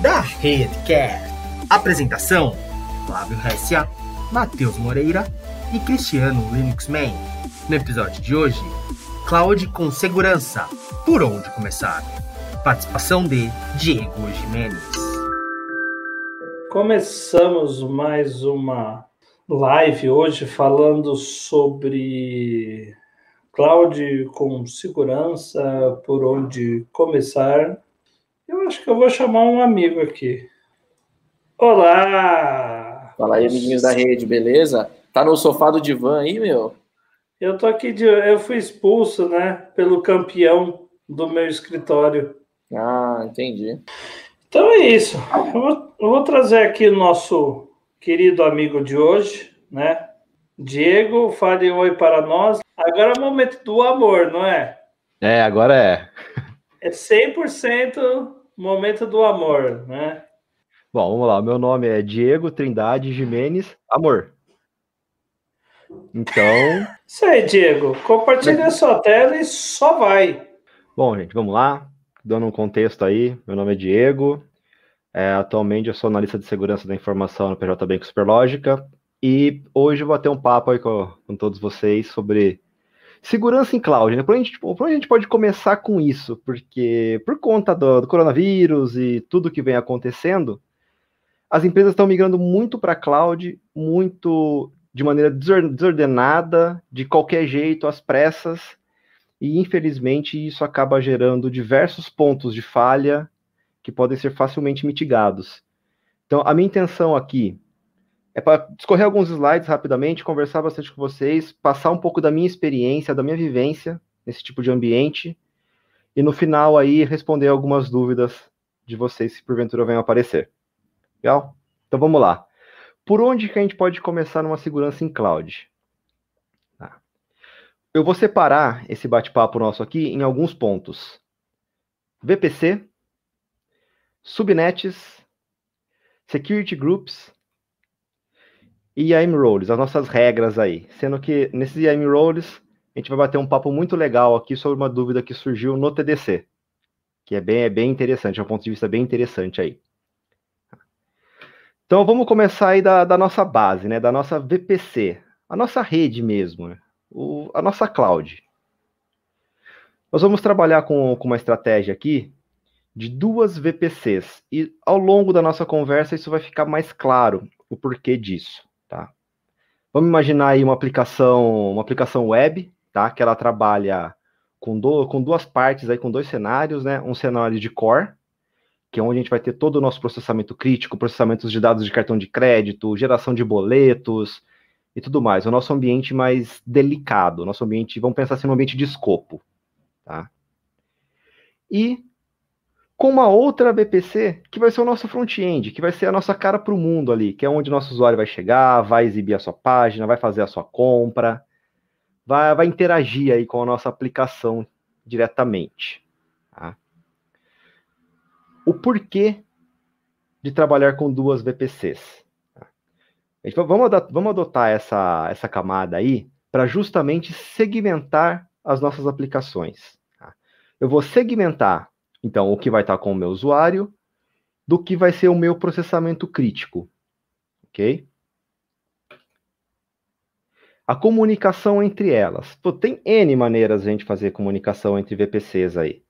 Da Redcast. Apresentação: Flávio Hessia, Matheus Moreira e Cristiano Linuxman. No episódio de hoje, Cloud com segurança. Por onde começar? Participação de Diego Jimenez. Começamos mais uma live hoje falando sobre cloud com segurança, por onde começar. Eu acho que eu vou chamar um amigo aqui. Olá! Fala aí, amiguinhos da rede, beleza? Tá no sofá do divã aí, meu? Eu tô aqui de. Eu fui expulso, né? Pelo campeão do meu escritório. Ah, entendi. Então é isso. Eu vou, eu vou trazer aqui o nosso querido amigo de hoje, né? Diego, fale oi para nós. Agora é o momento do amor, não é? É, agora é. É 100% momento do amor, né? Bom, vamos lá. Meu nome é Diego Trindade Jimenez Amor. Então. Isso aí, Diego. Compartilha a sua tela e só vai. Bom, gente, vamos lá. Dando um contexto aí, meu nome é Diego. É, atualmente eu sou analista de segurança da informação no PJ Banco Superlógica. E hoje eu vou ter um papo aí com, com todos vocês sobre segurança em cloud. Né? Por, onde gente, por onde a gente pode começar com isso? Porque por conta do, do coronavírus e tudo que vem acontecendo, as empresas estão migrando muito para cloud, muito de maneira desordenada, de qualquer jeito, às pressas, e infelizmente isso acaba gerando diversos pontos de falha que podem ser facilmente mitigados. Então, a minha intenção aqui é para discorrer alguns slides rapidamente, conversar bastante com vocês, passar um pouco da minha experiência, da minha vivência nesse tipo de ambiente, e no final aí responder algumas dúvidas de vocês, se porventura venham aparecer. Legal? Então vamos lá. Por onde que a gente pode começar numa segurança em cloud? Tá. Eu vou separar esse bate-papo nosso aqui em alguns pontos. VPC, subnets, security groups e IAM roles, as nossas regras aí. Sendo que nesses IAM roles, a gente vai bater um papo muito legal aqui sobre uma dúvida que surgiu no TDC, que é bem, é bem interessante, é um ponto de vista bem interessante aí. Então vamos começar aí da, da nossa base, né, da nossa VPC, a nossa rede mesmo, né, o, a nossa cloud. Nós vamos trabalhar com, com uma estratégia aqui de duas VPCs. E ao longo da nossa conversa isso vai ficar mais claro o porquê disso? Vamos imaginar aí uma aplicação, uma aplicação web, tá? Que ela trabalha com, do, com duas partes aí, com dois cenários, né? Um cenário de core, que é onde a gente vai ter todo o nosso processamento crítico, processamento de dados de cartão de crédito, geração de boletos e tudo mais. O nosso ambiente mais delicado, nosso ambiente, vamos pensar assim, um ambiente de escopo, tá? E com uma outra VPC que vai ser o nosso front-end, que vai ser a nossa cara para o mundo ali, que é onde nosso usuário vai chegar, vai exibir a sua página, vai fazer a sua compra, vai, vai interagir aí com a nossa aplicação diretamente. Tá? O porquê de trabalhar com duas VPCs? Tá? Vamos adotar, vamos adotar essa, essa camada aí para justamente segmentar as nossas aplicações. Tá? Eu vou segmentar então, o que vai estar com o meu usuário, do que vai ser o meu processamento crítico. Ok? A comunicação entre elas. Pô, tem N maneiras de a gente fazer comunicação entre VPCs aí.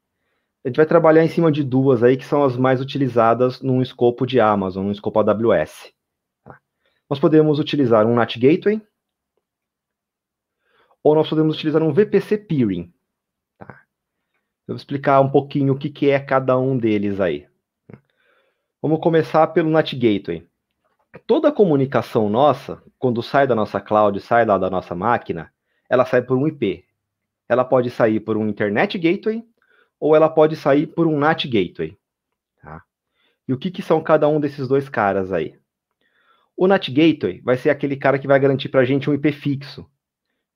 A gente vai trabalhar em cima de duas aí que são as mais utilizadas num escopo de Amazon, num escopo AWS. Tá? Nós podemos utilizar um NAT Gateway, ou nós podemos utilizar um VPC Peering. Eu vou explicar um pouquinho o que, que é cada um deles aí. Vamos começar pelo NAT Gateway. Toda comunicação nossa, quando sai da nossa cloud, sai lá da nossa máquina, ela sai por um IP. Ela pode sair por um Internet Gateway ou ela pode sair por um NAT Gateway. Tá? E o que, que são cada um desses dois caras aí? O NAT Gateway vai ser aquele cara que vai garantir para a gente um IP fixo,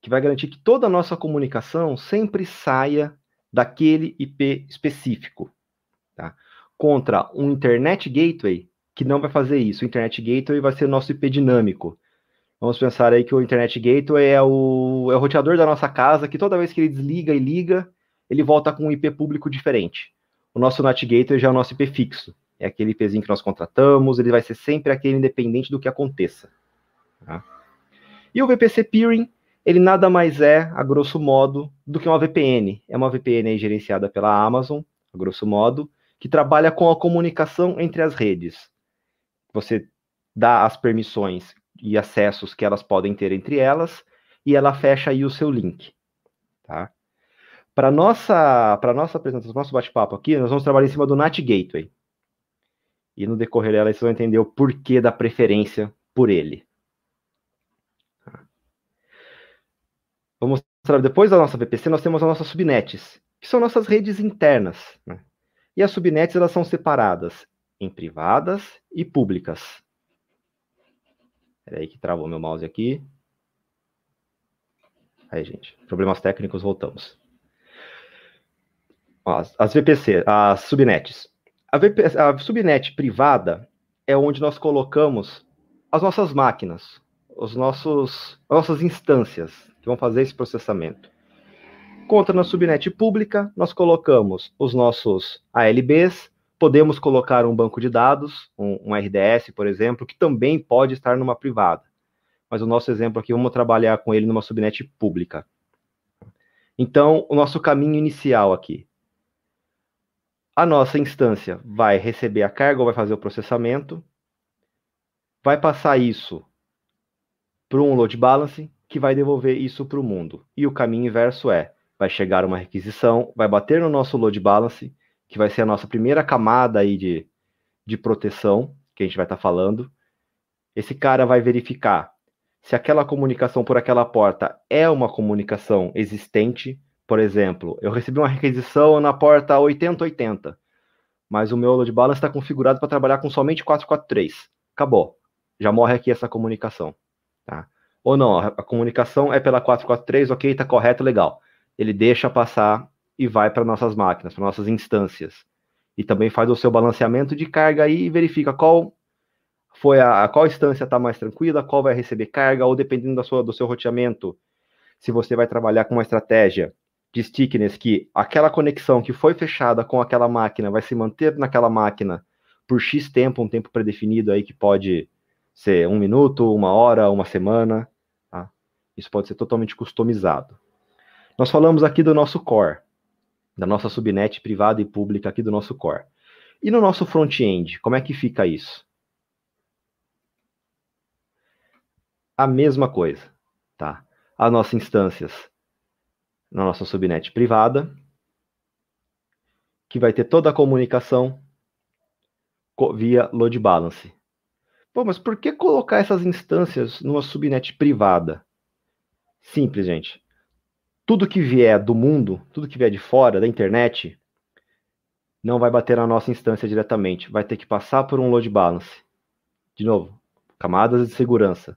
que vai garantir que toda a nossa comunicação sempre saia daquele IP específico, tá? Contra um Internet Gateway que não vai fazer isso. O Internet Gateway vai ser nosso IP dinâmico. Vamos pensar aí que o Internet Gateway é o, é o roteador da nossa casa que toda vez que ele desliga e liga, ele volta com um IP público diferente. O nosso NAT Gateway já é o nosso IP fixo. é aquele IPzinho que nós contratamos, ele vai ser sempre aquele independente do que aconteça. Tá? E o VPC Peering, ele nada mais é, a grosso modo, do que uma VPN. É uma VPN gerenciada pela Amazon, a grosso modo, que trabalha com a comunicação entre as redes. Você dá as permissões e acessos que elas podem ter entre elas, e ela fecha aí o seu link. Tá? Para nossa para nossa apresentação, nosso bate-papo aqui, nós vamos trabalhar em cima do NAT Gateway. E no decorrer dela, vocês vão entender o porquê da preferência por ele. Vamos mostrar, depois da nossa VPC, nós temos as nossas subnets, que são nossas redes internas. Né? E as subnets elas são separadas em privadas e públicas. Espera aí que travou meu mouse aqui. Aí, gente, problemas técnicos, voltamos. As, as VPC, as subnets. A, VP, a subnet privada é onde nós colocamos as nossas máquinas, os nossos, as nossas instâncias que vão fazer esse processamento. Contra na subnet pública, nós colocamos os nossos ALBs, podemos colocar um banco de dados, um, um RDS, por exemplo, que também pode estar numa privada. Mas o nosso exemplo aqui, vamos trabalhar com ele numa subnet pública. Então, o nosso caminho inicial aqui a nossa instância vai receber a carga ou vai fazer o processamento, vai passar isso para um load balance, que vai devolver isso para o mundo. E o caminho inverso é, vai chegar uma requisição, vai bater no nosso load balance, que vai ser a nossa primeira camada aí de, de proteção, que a gente vai estar tá falando. Esse cara vai verificar se aquela comunicação por aquela porta é uma comunicação existente, por exemplo, eu recebi uma requisição na porta 8080, mas o meu load balance está configurado para trabalhar com somente 443. Acabou. Já morre aqui essa comunicação. Tá? Ou não, a, comunicação é pela 443, ok, está correto, legal. Ele deixa passar e vai para nossas máquinas, para nossas instâncias. E também faz o seu balanceamento de carga aí e verifica qual foi a, a qual instância está mais tranquila, qual vai receber carga, ou dependendo da sua, do seu roteamento, se você vai trabalhar com uma estratégia de stickness que aquela conexão que foi fechada com aquela máquina vai se manter naquela máquina por X tempo, um tempo predefinido aí que pode ser um minuto, uma hora, uma semana. Isso pode ser totalmente customizado. Nós falamos aqui do nosso core, da nossa subnet privada e pública aqui do nosso core. E no nosso front-end, como é que fica isso? A mesma coisa, tá? As nossas instâncias na nossa subnet privada, que vai ter toda a comunicação via load balance. Pô, mas por que colocar essas instâncias numa subnet privada? Simples, gente. Tudo que vier do mundo, tudo que vier de fora, da internet, não vai bater na nossa instância diretamente. Vai ter que passar por um load balance. De novo, camadas de segurança.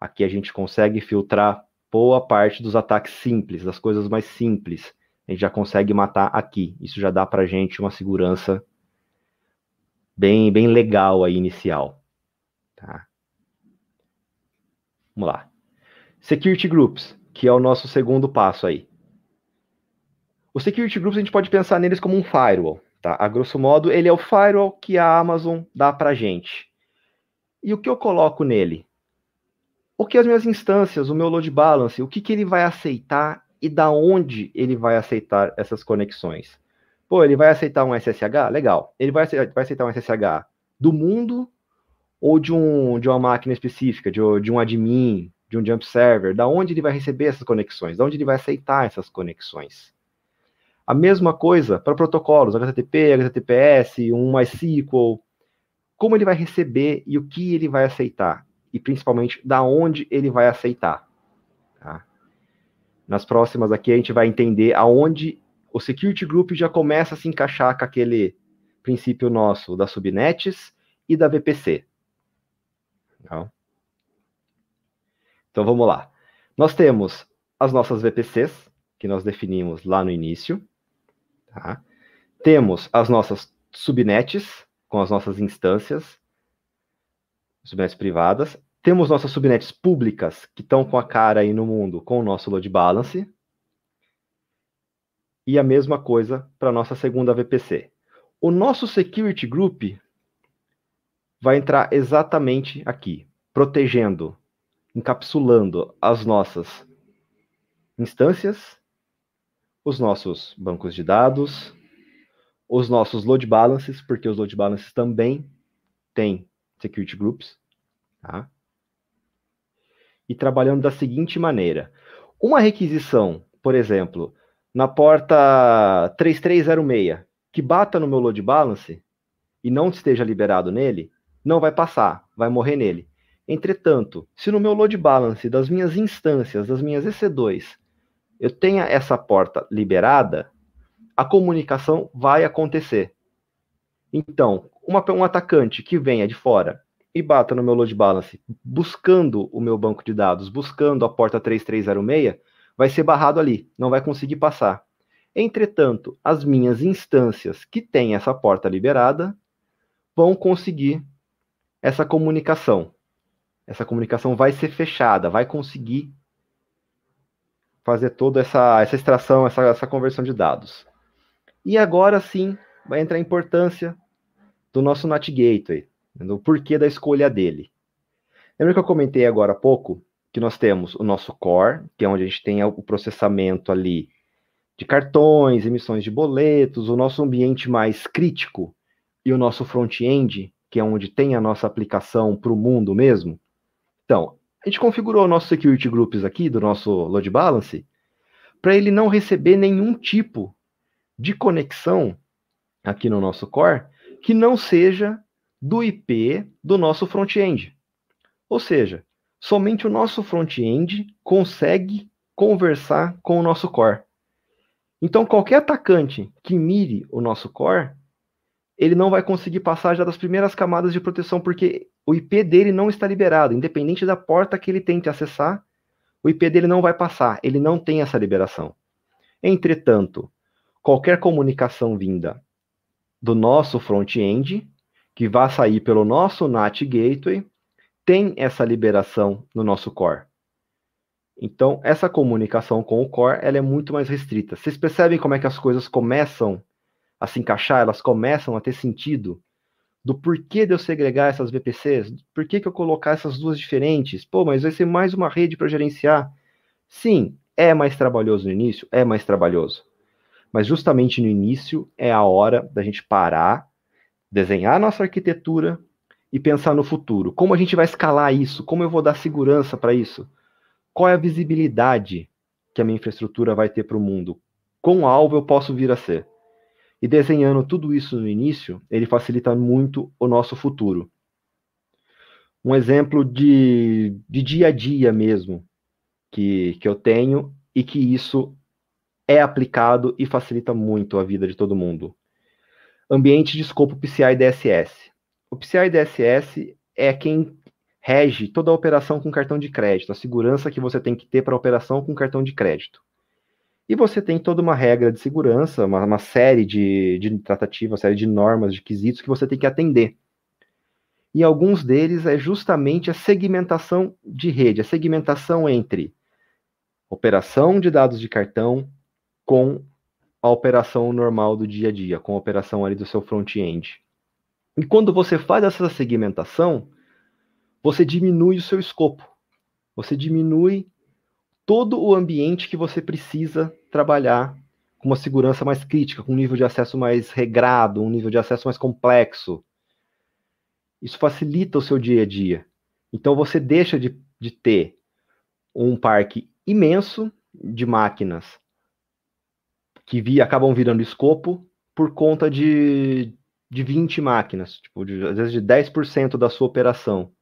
Aqui a gente consegue filtrar boa parte dos ataques simples, das coisas mais simples, a gente já consegue matar aqui. Isso já dá para gente uma segurança bem, bem legal aí inicial. Tá? Vamos lá. Security Groups, que é o nosso segundo passo aí. O Security Groups a gente pode pensar neles como um firewall. Tá? A grosso modo, ele é o firewall que a Amazon dá para gente. E o que eu coloco nele? o que as minhas instâncias, o meu load balance, o que, que ele vai aceitar e da onde ele vai aceitar essas conexões. Pô, ele vai aceitar um SSH? Legal. Ele vai aceitar, um SSH do mundo ou de, um, de uma máquina específica, de, de um admin, de um jump server? Da onde ele vai receber essas conexões? Da onde ele vai aceitar essas conexões? A mesma coisa para protocolos, HTTP, HTTPS, um MySQL. Como ele vai receber e o que ele vai aceitar? e principalmente da onde ele vai aceitar. Tá? Nas próximas aqui a gente vai entender aonde o security group já começa a se encaixar com aquele princípio nosso das subnets e da VPC. Tá? Então vamos lá. Nós temos as nossas VPCs, que nós definimos lá no início. Tá? Temos as nossas subnets, com as nossas instâncias, subnets privadas. Temos nossas subnets públicas, que estão com a cara aí no mundo, com o nosso load balance. E a mesma coisa para a nossa segunda VPC. O nosso security group, vai entrar exatamente aqui, protegendo, encapsulando as nossas instâncias, os nossos bancos de dados, os nossos load balances, porque os load balances também têm security groups, tá? E trabalhando da seguinte maneira: uma requisição, por exemplo, na porta 3306, que bata no meu load balance e não esteja liberado nele, não vai passar, vai morrer nele. Entretanto, se no meu load balance das minhas instâncias, das minhas EC2, eu tenha essa porta liberada, a comunicação vai acontecer. Então, uma, um atacante que venha de fora e bata no meu load balance, buscando o meu banco de dados, buscando a porta 3306, vai ser barrado ali, não vai conseguir passar. Entretanto, as minhas instâncias que têm essa porta liberada vão conseguir essa comunicação. Essa comunicação vai ser fechada, vai conseguir fazer toda essa, essa extração, essa, essa conversão de dados. E agora sim vai entrar a importância do nosso NAT Gateway, do porquê da escolha dele. Lembra que eu comentei agora há pouco que nós temos o nosso core, que é onde a gente tem o processamento ali de cartões, emissões de boletos, o nosso ambiente mais crítico e o nosso front-end, que é onde tem a nossa aplicação para o mundo mesmo. Então, a gente configurou o nosso security groups aqui do nosso load balance para ele não receber nenhum tipo de conexão aqui no nosso core que não seja do IP do nosso front-end. Ou seja, somente o nosso front-end consegue conversar com o nosso core. Então, qualquer atacante que mire o nosso core, ele não vai conseguir passar já das primeiras camadas de proteção, porque o IP dele não está liberado, independente da porta que ele tente acessar, o IP dele não vai passar, ele não tem essa liberação. Entretanto, qualquer comunicação vinda do nosso front-end, que vai sair pelo nosso NAT Gateway, tem essa liberação no nosso core. Então, essa comunicação com o core ela é muito mais restrita. Vocês percebem como é que as coisas começam a se encaixar, elas começam a ter sentido do porquê de eu segregar essas VPCs, por que, que eu colocar essas duas diferentes? Pô, mas vai ser mais uma rede para gerenciar. Sim, é mais trabalhoso no início, é mais trabalhoso. Mas justamente no início é a hora da gente parar, desenhar nossa arquitetura e pensar no futuro. Como a gente vai escalar isso? Como eu vou dar segurança para isso? Qual é a visibilidade que a minha infraestrutura vai ter para o mundo? Quão alvo eu posso vir a ser? E desenhando tudo isso no início, ele facilita muito o nosso futuro. Um exemplo de, de dia a dia mesmo que, que eu tenho e que isso é aplicado e facilita muito a vida de todo mundo. Ambiente de escopo PCI DSS. O PCI DSS é quem rege toda a operação com cartão de crédito, a segurança que você tem que ter para a operação com cartão de crédito. E você tem toda uma regra de segurança, uma, uma série de, de tratativas, uma série de normas, de quesitos que você tem que atender. E alguns deles é justamente a segmentação de rede, a segmentação entre operação de dados de cartão com a operação normal do dia a dia, com a operação ali do seu front-end. E quando você faz essa segmentação, você diminui o seu escopo. Você diminui todo o ambiente que você precisa trabalhar com uma segurança mais crítica, com um nível de acesso mais regrado, um nível de acesso mais complexo. Isso facilita o seu dia a dia. Então você deixa de, de ter um parque imenso de máquinas que vi, acabam virando escopo por conta de, de 20 máquinas, tipo, de, às vezes de 10% da sua operação.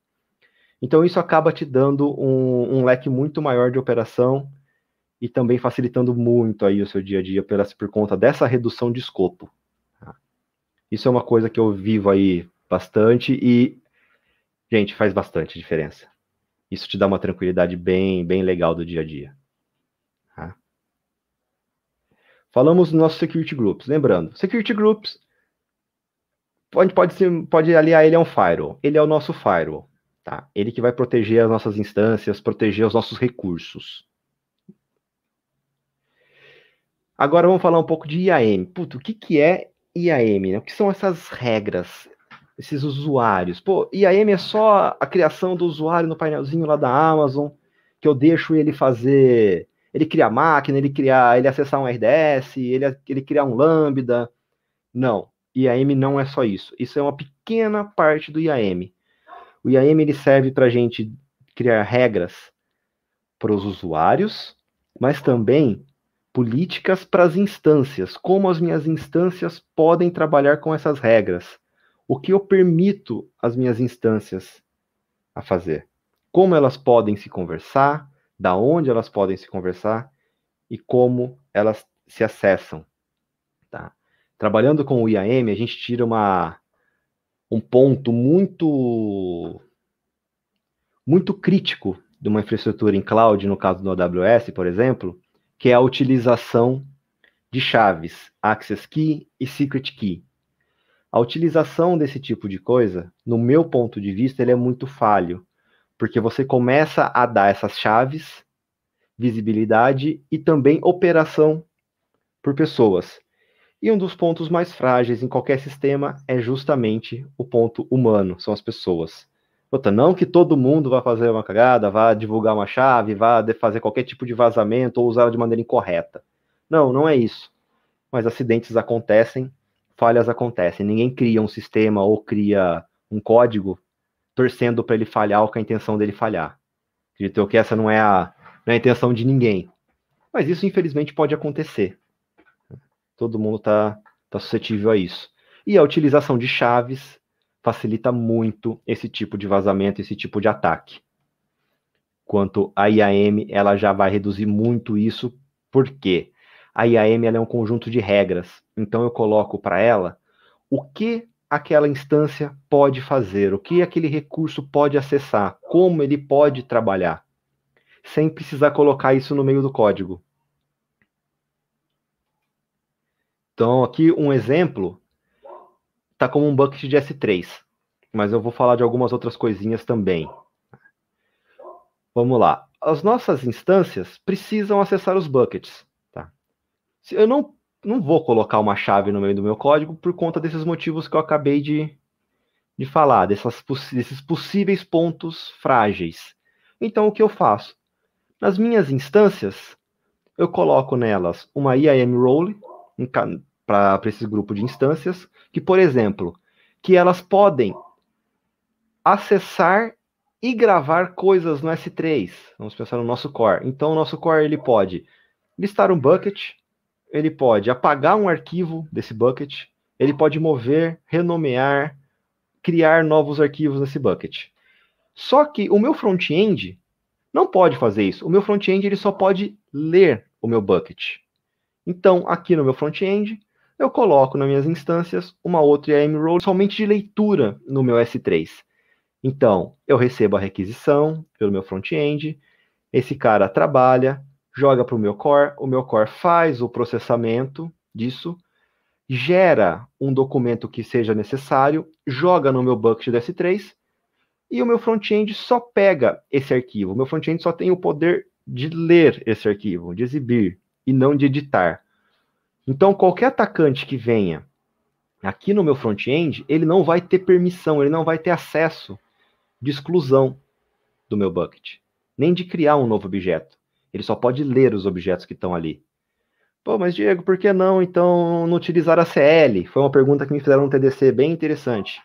Então isso acaba te dando um, um, leque muito maior de operação e também facilitando muito aí o seu dia a dia por, conta dessa redução de escopo. Tá? Isso é uma coisa que eu vivo aí bastante e, gente, faz bastante diferença. Isso te dá uma tranquilidade bem, bem legal do dia a dia. Falamos dos nossos security groups. Lembrando, security groups pode, pode, ser, pode aliar ele a um firewall. Ele é o nosso firewall. Tá? Ele que vai proteger as nossas instâncias, proteger os nossos recursos. Agora vamos falar um pouco de IAM. Puto, o que, que é IAM? Né? O que são essas regras esses usuários. Pô, IAM é só a criação do usuário no painelzinho lá da Amazon, que eu deixo ele fazer, ele criar máquina, ele criar, ele acessar um RDS, ele, ele criar um Lambda. Não, IAM não é só isso. Isso é uma pequena parte do IAM. O IAM ele serve para a gente criar regras para os usuários, mas também políticas para as instâncias, como as minhas instâncias podem trabalhar com essas regras, o que eu permito as minhas instâncias a fazer, como elas podem se conversar, da onde elas podem se conversar e como elas se acessam. Tá? Trabalhando com o IAM, a gente tira uma, um ponto muito muito crítico de uma infraestrutura em cloud, no caso do AWS, por exemplo, que é a utilização de chaves, access key e secret key. A utilização desse tipo de coisa, no meu ponto de vista, ele é muito falho, porque você começa a dar essas chaves, visibilidade e também operação por pessoas. E um dos pontos mais frágeis em qualquer sistema é justamente o ponto humano, são as pessoas. Outra, não que todo mundo vá fazer uma cagada, vá divulgar uma chave, vá fazer qualquer tipo de vazamento ou usá-la de maneira incorreta. Não, não é isso. Mas acidentes acontecem, falhas acontecem. Ninguém cria um sistema ou cria um código torcendo para ele falhar ou com a intenção dele falhar. Acredito que essa não é, a, não é a intenção de ninguém. Mas isso, infelizmente, pode acontecer. Todo mundo está tá suscetível a isso. E a utilização de chaves facilita muito esse tipo de vazamento, esse tipo de ataque. Quanto a IAM, ela já vai reduzir muito isso, porque a IAM é um conjunto de regras. Então eu coloco para ela o que aquela instância pode fazer, o que aquele recurso pode acessar, como ele pode trabalhar, sem precisar colocar isso no meio do código. Então, aqui um exemplo tá como um bucket de S3, mas eu vou falar de algumas outras coisinhas também. Vamos lá. As nossas instâncias precisam acessar os buckets. Tá? Eu não, não vou colocar uma chave no meio do meu código por conta desses motivos que eu acabei de, de falar, dessas, desses possíveis pontos frágeis. Então, o que eu faço? Nas minhas instâncias, eu coloco nelas uma IAM role, para esse grupo de instâncias, que, por exemplo, que elas podem acessar e gravar coisas no S3. Vamos pensar no nosso core. Então, o nosso core ele pode listar um bucket, ele pode apagar um arquivo desse bucket, ele pode mover, renomear, criar novos arquivos nesse bucket. Só que o meu front-end não pode fazer isso. O meu front-end ele só pode ler o meu bucket. Então, aqui no meu front-end, eu coloco nas minhas instâncias uma outra IAM role somente de leitura no meu S3. Então, eu recebo a requisição pelo meu front-end, esse cara trabalha, joga para o meu core, o meu core faz o processamento disso, gera um documento que seja necessário, joga no meu bucket do S3 e o meu front-end só pega esse arquivo. O meu front-end só tem o poder de ler esse arquivo, de exibir e não de editar. Então, qualquer atacante que venha aqui no meu front-end, ele não vai ter permissão, ele não vai ter acesso de exclusão do meu bucket, nem de criar um novo objeto. Ele só pode ler os objetos que estão ali. Pô, mas Diego, por que não então não utilizar a CL? Foi uma pergunta que me fizeram no TDC bem interessante.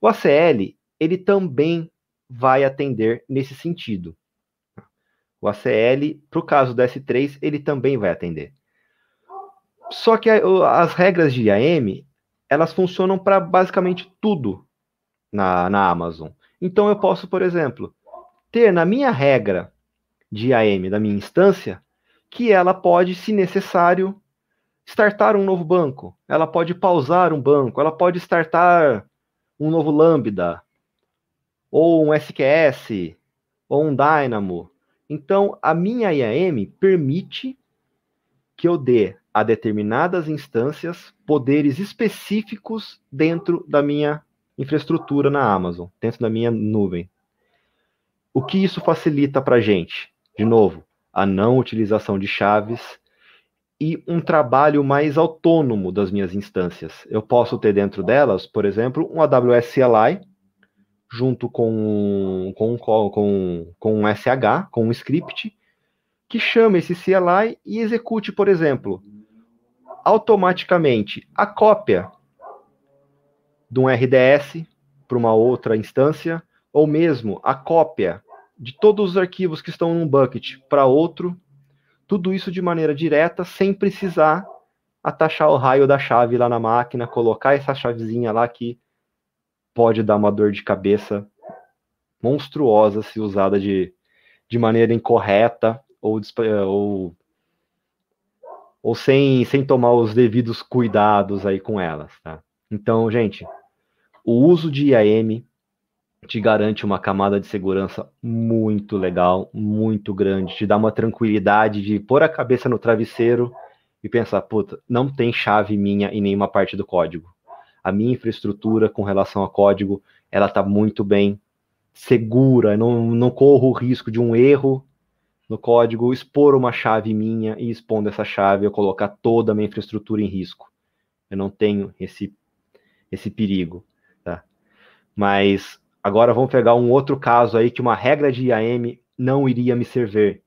O ACL, ele também vai atender nesse sentido. O ACL, para o caso do S3, ele também vai atender. Só que as regras de IAM, elas funcionam para basicamente tudo na, na Amazon. Então eu posso, por exemplo, ter na minha regra de IAM, da minha instância, que ela pode, se necessário, startar um novo banco, ela pode pausar um banco, ela pode startar um novo Lambda, ou um SQS, ou um Dynamo. Então, a minha IAM permite que eu dê a determinadas instâncias poderes específicos dentro da minha infraestrutura na Amazon, dentro da minha nuvem. O que isso facilita para a gente? De novo, a não utilização de chaves e um trabalho mais autônomo das minhas instâncias. Eu posso ter dentro delas, por exemplo, um AWS CLI, junto com, com, com, com um SH, com um script, que chame esse CLI e execute, por exemplo, automaticamente a cópia de um RDS para uma outra instância, ou mesmo a cópia de todos os arquivos que estão num bucket para outro, tudo isso de maneira direta, sem precisar atachar o raio da chave lá na máquina, colocar essa chavezinha lá que pode dar uma dor de cabeça monstruosa se usada de, de maneira incorreta ou, ou, ou sem, sem tomar os devidos cuidados aí com elas, tá? Então, gente, o uso de IAM te garante uma camada de segurança muito legal, muito grande, te dá uma tranquilidade de pôr a cabeça no travesseiro e pensar, puta, não tem chave minha em nenhuma parte do código. A minha infraestrutura com relação a código, ela está muito bem segura, não, não corro o risco de um erro no código, expor uma chave minha e expondo essa chave, eu colocar toda a minha infraestrutura em risco. Eu não tenho esse, esse perigo. Tá? Mas agora vamos pegar um outro caso aí que uma regra de IAM não iria me servir,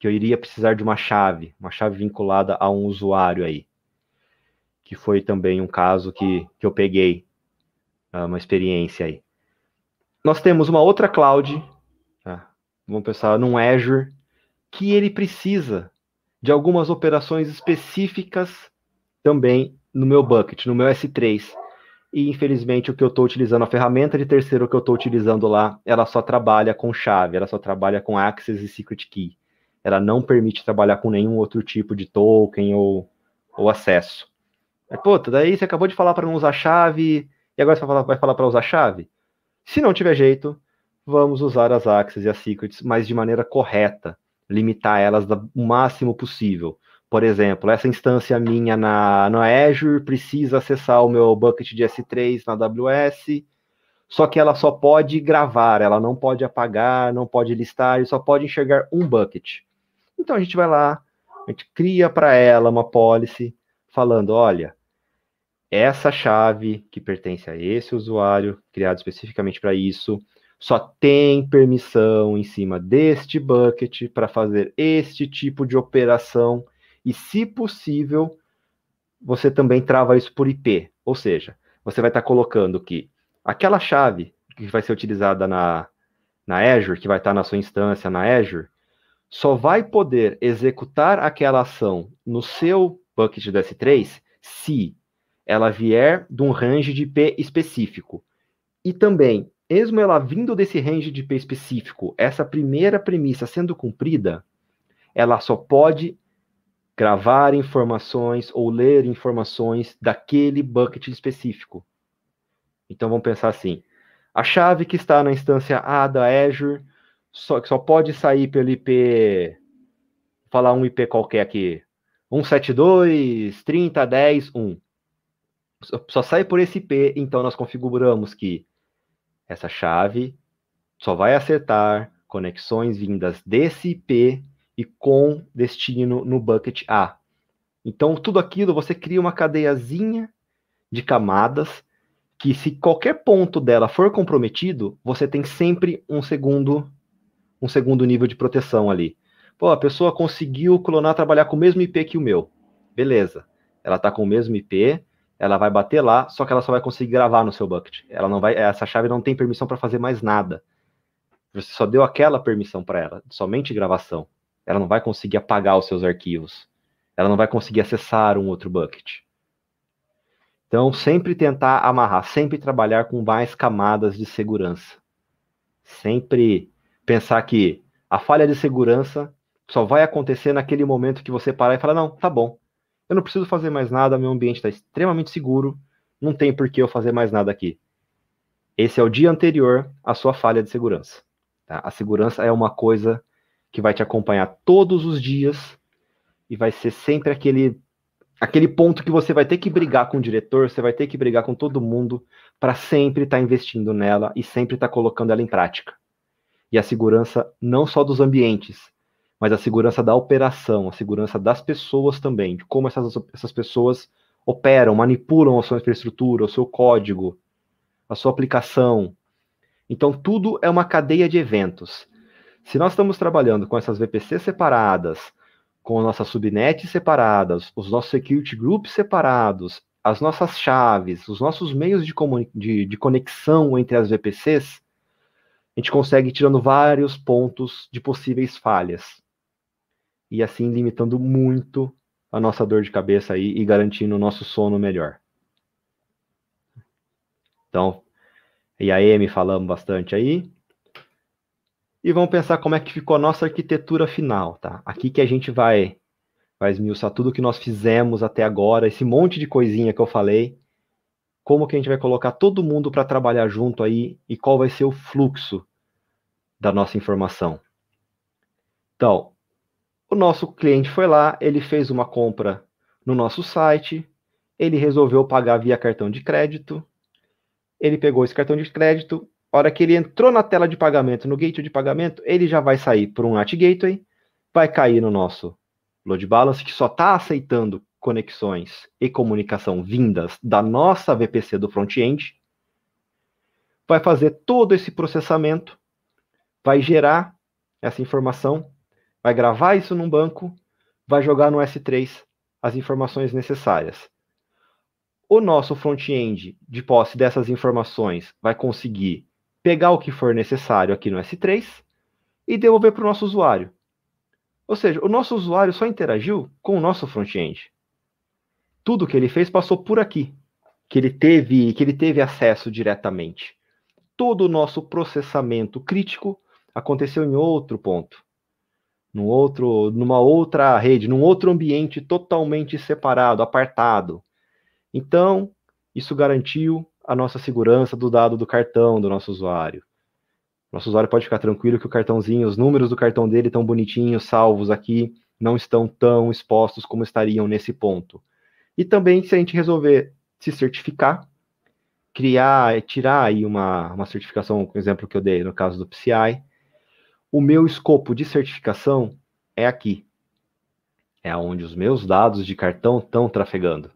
que eu iria precisar de uma chave, uma chave vinculada a um usuário aí. Que foi também um caso que, que eu peguei, ah, uma experiência aí. Nós temos uma outra cloud, tá? vamos pensar num Azure, que ele precisa de algumas operações específicas também no meu bucket, no meu S3. E infelizmente o que eu estou utilizando, a ferramenta de terceiro que eu estou utilizando lá, ela só trabalha com chave, ela só trabalha com access e secret key. Ela não permite trabalhar com nenhum outro tipo de token ou, ou acesso. Mas, puta, daí você acabou de falar para não usar chave, e agora você vai falar para usar chave? Se não tiver jeito, vamos usar as access e as secrets, mas de maneira correta limitar elas o máximo possível. Por exemplo, essa instância minha na, no Azure precisa acessar o meu bucket de S3 na AWS, só que ela só pode gravar, ela não pode apagar, não pode listar, e só pode enxergar um bucket. Então a gente vai lá, a gente cria para ela uma policy falando, olha, essa chave que pertence a esse usuário, criado especificamente para isso, só tem permissão em cima deste bucket para fazer este tipo de operação e, se possível, você também trava isso por IP. Ou seja, você vai estar tá colocando que aquela chave que vai ser utilizada na, na Azure, que vai estar tá na sua instância na Azure, só vai poder executar aquela ação no seu bucket do S3 se ela vier de um range de IP específico. E também mesmo ela vindo desse range de IP específico, essa primeira premissa sendo cumprida, ela só pode gravar informações ou ler informações daquele bucket específico. Então vamos pensar assim: a chave que está na instância A da Azure só, só pode sair pelo IP, falar um IP qualquer aqui, 172.30.10.1. Só, sai por esse IP, então nós configuramos que essa chave só vai acertar conexões vindas desse IP e com destino no bucket A. Então, tudo aquilo você cria uma cadeiazinha de camadas que se qualquer ponto dela for comprometido, você tem sempre um segundo um segundo nível de proteção ali. Pô, a pessoa conseguiu clonar trabalhar com o mesmo IP que o meu. Beleza. Ela está com o mesmo IP, ela vai bater lá, só que ela só vai conseguir gravar no seu bucket. Ela não vai, essa chave não tem permissão para fazer mais nada. Você só deu aquela permissão para ela, somente gravação. Ela não vai conseguir apagar os seus arquivos. Ela não vai conseguir acessar um outro bucket. Então, sempre tentar amarrar, sempre trabalhar com mais camadas de segurança. Sempre pensar que a falha de segurança só vai acontecer naquele momento que você parar e falar: não, tá bom, eu não preciso fazer mais nada, meu ambiente está extremamente seguro, não tem por que eu fazer mais nada aqui. Esse é o dia anterior à sua falha de segurança. Tá? A segurança é uma coisa que vai te acompanhar todos os dias e vai ser sempre aquele aquele ponto que você vai ter que brigar com o diretor, você vai ter que brigar com todo mundo para sempre estar tá investindo nela e sempre estar tá colocando ela em prática. E a segurança não só dos ambientes, mas a segurança da operação, a segurança das pessoas também, de como essas, essas pessoas operam, manipulam a sua infraestrutura, o seu código, a sua aplicação. Então, tudo é uma cadeia de eventos. Se nós estamos trabalhando com essas VPCs separadas, com nossas subnets separadas, os nossos security groups separados, as nossas chaves, os nossos meios de, de, de conexão entre as VPCs, a gente consegue ir tirando vários pontos de possíveis falhas. E assim limitando muito a nossa dor de cabeça aí e garantindo o nosso sono melhor. Então, e a M falamos bastante aí. E vamos pensar como é que ficou a nossa arquitetura final, tá? Aqui que a gente vai, vai esmiuçar tudo que nós fizemos até agora, esse monte de coisinha que eu falei, como que a gente vai colocar todo mundo para trabalhar junto aí e qual vai ser o fluxo da nossa informação. Então, o nosso cliente foi lá, ele fez uma compra no nosso site, ele resolveu pagar via cartão de crédito, ele pegou esse cartão de crédito, a hora que ele entrou na tela de pagamento, no gateway de pagamento, ele já vai sair por um NAT Gateway, vai cair no nosso load balance, que só está aceitando conexões e comunicação vindas da nossa VPC do front-end, vai fazer todo esse processamento, vai gerar essa informação, vai gravar isso num banco, vai jogar no S3 as informações necessárias. O nosso front-end, de posse dessas informações, vai conseguir pegar o que for necessário aqui no S3 e devolver para o nosso usuário. Ou seja, o nosso usuário só interagiu com o nosso front-end. Tudo que ele fez passou por aqui, que ele teve, que ele teve acesso diretamente. Todo o nosso processamento crítico aconteceu em outro ponto, num outro, numa outra rede, num outro ambiente totalmente separado, apartado. Então, isso garantiu a nossa segurança do dado do cartão do nosso usuário. Nosso usuário pode ficar tranquilo que o cartãozinho, os números do cartão dele estão bonitinhos, salvos aqui, não estão tão expostos como estariam nesse ponto. E também, se a gente resolver se certificar, criar, tirar aí uma, uma certificação, por exemplo, que eu dei no caso do PCI, o meu escopo de certificação é aqui. É onde os meus dados de cartão estão trafegando.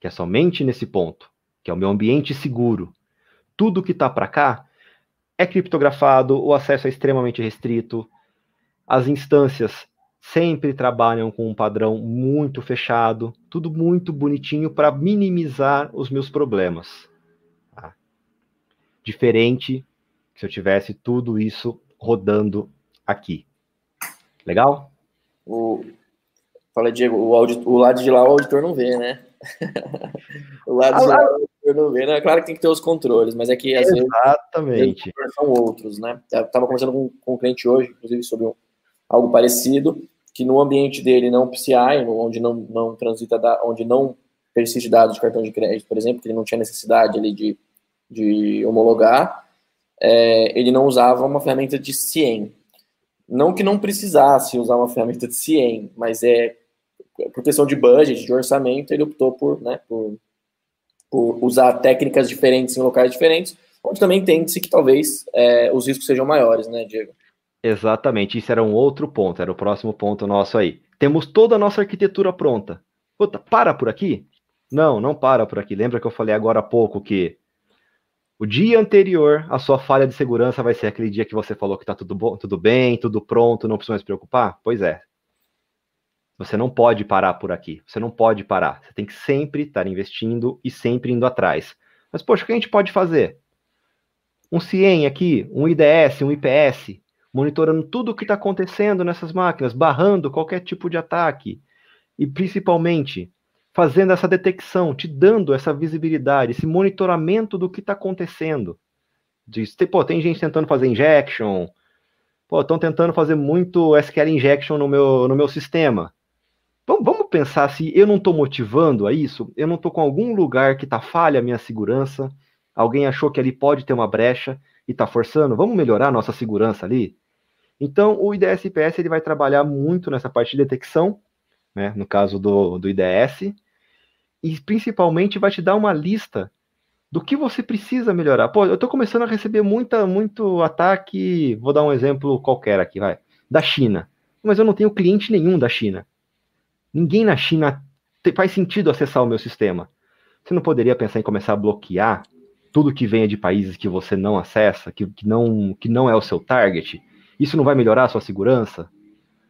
Que é somente nesse ponto que é o meu ambiente seguro. Tudo que está para cá é criptografado, o acesso é extremamente restrito, as instâncias sempre trabalham com um padrão muito fechado, tudo muito bonitinho para minimizar os meus problemas. Tá? Diferente se eu tivesse tudo isso rodando aqui. Legal? O... Fala, Diego, o, audit... o lado de lá o auditor não vê, né? o lado de lá não vê, né? Claro que tem que ter os controles, mas é que às Exatamente. vezes são outros, né? Eu estava conversando com, com um cliente hoje, inclusive, sobre um, algo parecido, que no ambiente dele não PCI, onde não, não transita, da, onde não persiste dados de cartão de crédito, por exemplo, que ele não tinha necessidade ali de, de homologar, é, ele não usava uma ferramenta de CIEM. Não que não precisasse usar uma ferramenta de CIEM, mas é por questão de budget, de orçamento, ele optou por, né, por por usar técnicas diferentes em locais diferentes, onde também entende-se que talvez é, os riscos sejam maiores, né, Diego? Exatamente, isso era um outro ponto, era o próximo ponto nosso aí. Temos toda a nossa arquitetura pronta. Puta, para por aqui? Não, não para por aqui. Lembra que eu falei agora há pouco que o dia anterior a sua falha de segurança vai ser aquele dia que você falou que está tudo bom, tudo bem, tudo pronto, não precisa se preocupar? Pois é, você não pode parar por aqui. Você não pode parar. Você tem que sempre estar investindo e sempre indo atrás. Mas, poxa, o que a gente pode fazer? Um CIEM aqui, um IDS, um IPS, monitorando tudo o que está acontecendo nessas máquinas, barrando qualquer tipo de ataque. E, principalmente, fazendo essa detecção, te dando essa visibilidade, esse monitoramento do que está acontecendo. Diz, pô, tem gente tentando fazer injection, pô, estão tentando fazer muito SQL injection no meu, no meu sistema. Vamos pensar se eu não estou motivando a isso, eu não estou com algum lugar que está falha a minha segurança, alguém achou que ali pode ter uma brecha e está forçando, vamos melhorar a nossa segurança ali? Então, o IDS-IPS ele vai trabalhar muito nessa parte de detecção, né, no caso do, do IDS, e principalmente vai te dar uma lista do que você precisa melhorar. Pô, eu estou começando a receber muita, muito ataque, vou dar um exemplo qualquer aqui, vai, da China. Mas eu não tenho cliente nenhum da China. Ninguém na China faz sentido acessar o meu sistema. Você não poderia pensar em começar a bloquear tudo que venha de países que você não acessa, que, que, não, que não é o seu target? Isso não vai melhorar a sua segurança?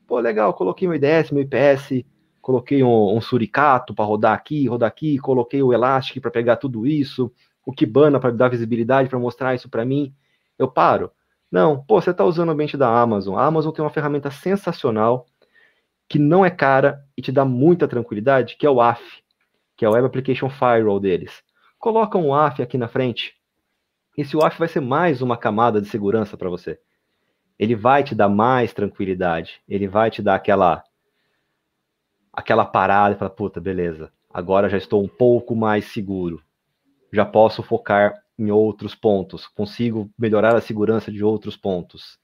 Pô, legal, coloquei meu IDS, meu IPS, coloquei um, um suricato para rodar aqui, rodar aqui, coloquei o Elastic para pegar tudo isso, o Kibana para dar visibilidade, para mostrar isso para mim. Eu paro. Não, pô, você está usando o ambiente da Amazon. A Amazon tem uma ferramenta sensacional que não é cara e te dá muita tranquilidade, que é o AF, que é o Web Application Firewall deles. Coloca um AF aqui na frente. Esse WAF vai ser mais uma camada de segurança para você. Ele vai te dar mais tranquilidade. Ele vai te dar aquela aquela parada e falar, puta, beleza. Agora já estou um pouco mais seguro. Já posso focar em outros pontos. Consigo melhorar a segurança de outros pontos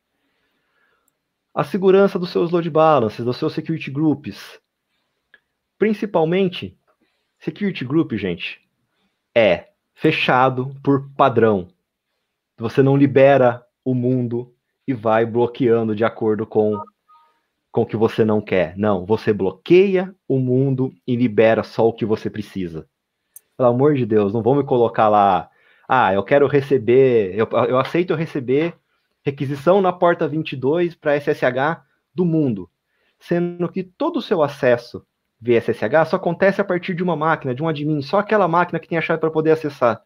a segurança dos seus load balances, dos seus security groups. Principalmente, security group, gente, é fechado por padrão. Você não libera o mundo e vai bloqueando de acordo com com o que você não quer. Não, você bloqueia o mundo e libera só o que você precisa. Pelo amor de Deus, não vão me colocar lá. Ah, eu quero receber, eu, eu aceito receber requisição na porta 22 para SSH do mundo, sendo que todo o seu acesso via SSH só acontece a partir de uma máquina, de um admin, só aquela máquina que tem a chave para poder acessar.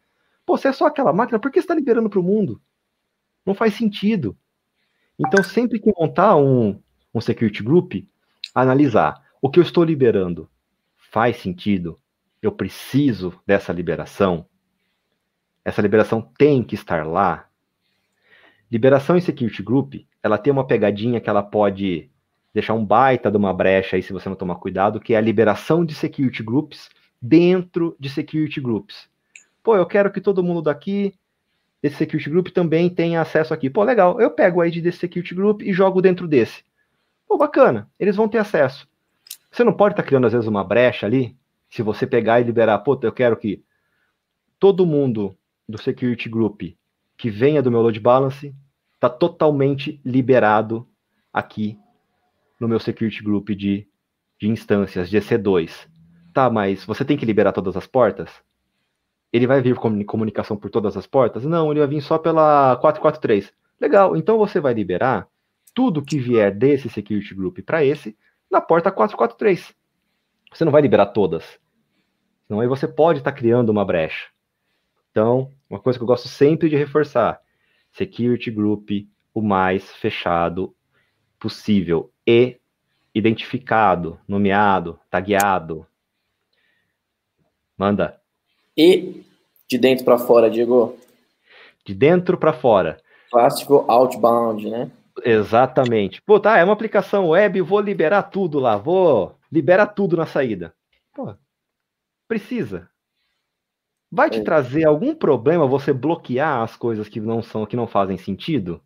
Pô, se é só aquela máquina, por que você está liberando para o mundo? Não faz sentido. Então, sempre que montar um, um security group, analisar o que eu estou liberando faz sentido? Eu preciso dessa liberação? Essa liberação tem que estar lá? Liberação em Security Group, ela tem uma pegadinha que ela pode deixar um baita de uma brecha aí se você não tomar cuidado, que é a liberação de Security Groups dentro de Security Groups. Pô, eu quero que todo mundo daqui desse Security Group também tenha acesso aqui. Pô, legal, eu pego o ID desse Security Group e jogo dentro desse. Pô, bacana, eles vão ter acesso. Você não pode estar tá criando, às vezes, uma brecha ali, se você pegar e liberar, pô, eu quero que todo mundo do Security Group que venha do meu load balance está totalmente liberado aqui no meu security group de, de instâncias, de EC2. Tá, mas você tem que liberar todas as portas? Ele vai vir com comunicação por todas as portas? Não, ele vai vir só pela 443. Legal, então você vai liberar tudo que vier desse security group para esse na porta 443. Você não vai liberar todas. Senão aí você pode estar tá criando uma brecha. Então, uma coisa que eu gosto sempre de reforçar: security group o mais fechado possível e identificado, nomeado, tagueado. Manda. E de dentro para fora, Diego? De dentro para fora. Clássico outbound, né? Exatamente. Pô, tá, é uma aplicação web, vou liberar tudo lá, vou liberar tudo na saída. Pô, precisa. Vai te é. trazer algum problema você bloquear as coisas que não são, que não fazem sentido?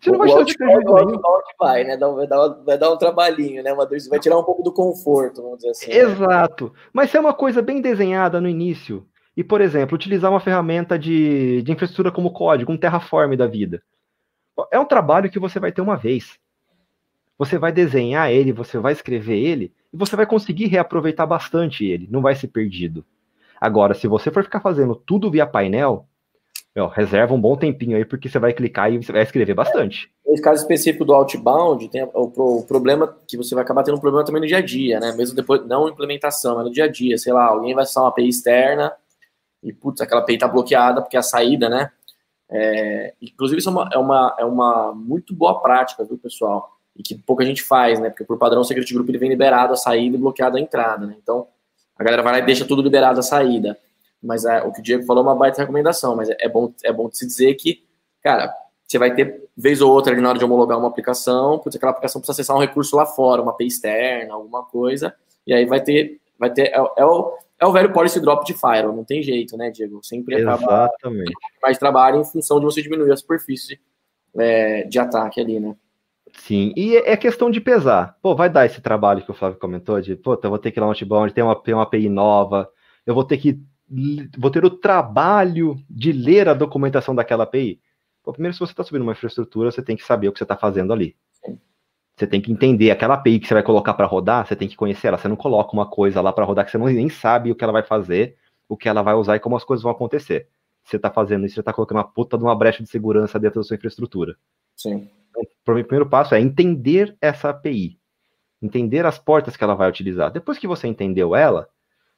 Você não vai trazer prejuízo Vai, né? Vai dar, vai dar um trabalhinho, né? Uma, vai tirar um pouco do conforto, vamos dizer assim. Né? Exato. Né? Mas se é uma coisa bem desenhada no início, e, por exemplo, utilizar uma ferramenta de, de infraestrutura como código, um Terraform da vida, é um trabalho que você vai ter uma vez. Você vai desenhar ele, você vai escrever ele, e você vai conseguir reaproveitar bastante ele, não vai ser perdido. Agora, se você for ficar fazendo tudo via painel, meu, reserva um bom tempinho aí, porque você vai clicar e você vai escrever bastante. Nesse caso específico do outbound, tem o, problema que você vai acabar tendo um problema também no dia a dia, né? Mesmo depois, não implementação, mas no dia a dia, sei lá, alguém vai acessar uma API externa e, putz, aquela API tá bloqueada porque a saída, né? É, inclusive, isso é uma, é, uma, é uma muito boa prática, viu, pessoal? E que pouca gente faz, né? Porque por padrão o Security Group ele vem liberado a saída e bloqueado a entrada, né? Então, a galera vai lá e deixa tudo liberado a saída. Mas é, o que o Diego falou é uma baita recomendação, mas é, é bom, é bom se dizer que, cara, você vai ter vez ou outra ali na hora de homologar uma aplicação, porque aquela aplicação precisa acessar um recurso lá fora, uma API externa, alguma coisa, e aí vai ter, vai ter, é, é o, é o velho policy drop de Firewall, não tem jeito, né, Diego? Sempre acaba mais trabalho em função de você diminuir a superfície é, de ataque ali, né? Sim, e é, é questão de pesar. Pô, vai dar esse trabalho que o Flávio comentou, de, pô, eu vou ter que ir lá no outbound, tem uma, uma API nova, eu vou ter que, vou ter o trabalho de ler a documentação daquela API. Pô, primeiro, se você está subindo uma infraestrutura, você tem que saber o que você está fazendo ali. Você tem que entender aquela API que você vai colocar para rodar, você tem que conhecer ela. Você não coloca uma coisa lá para rodar que você não, nem sabe o que ela vai fazer, o que ela vai usar e como as coisas vão acontecer. Você está fazendo isso, você está colocando uma puta de uma brecha de segurança dentro da sua infraestrutura. Sim. Então, o primeiro passo é entender essa API. Entender as portas que ela vai utilizar. Depois que você entendeu ela,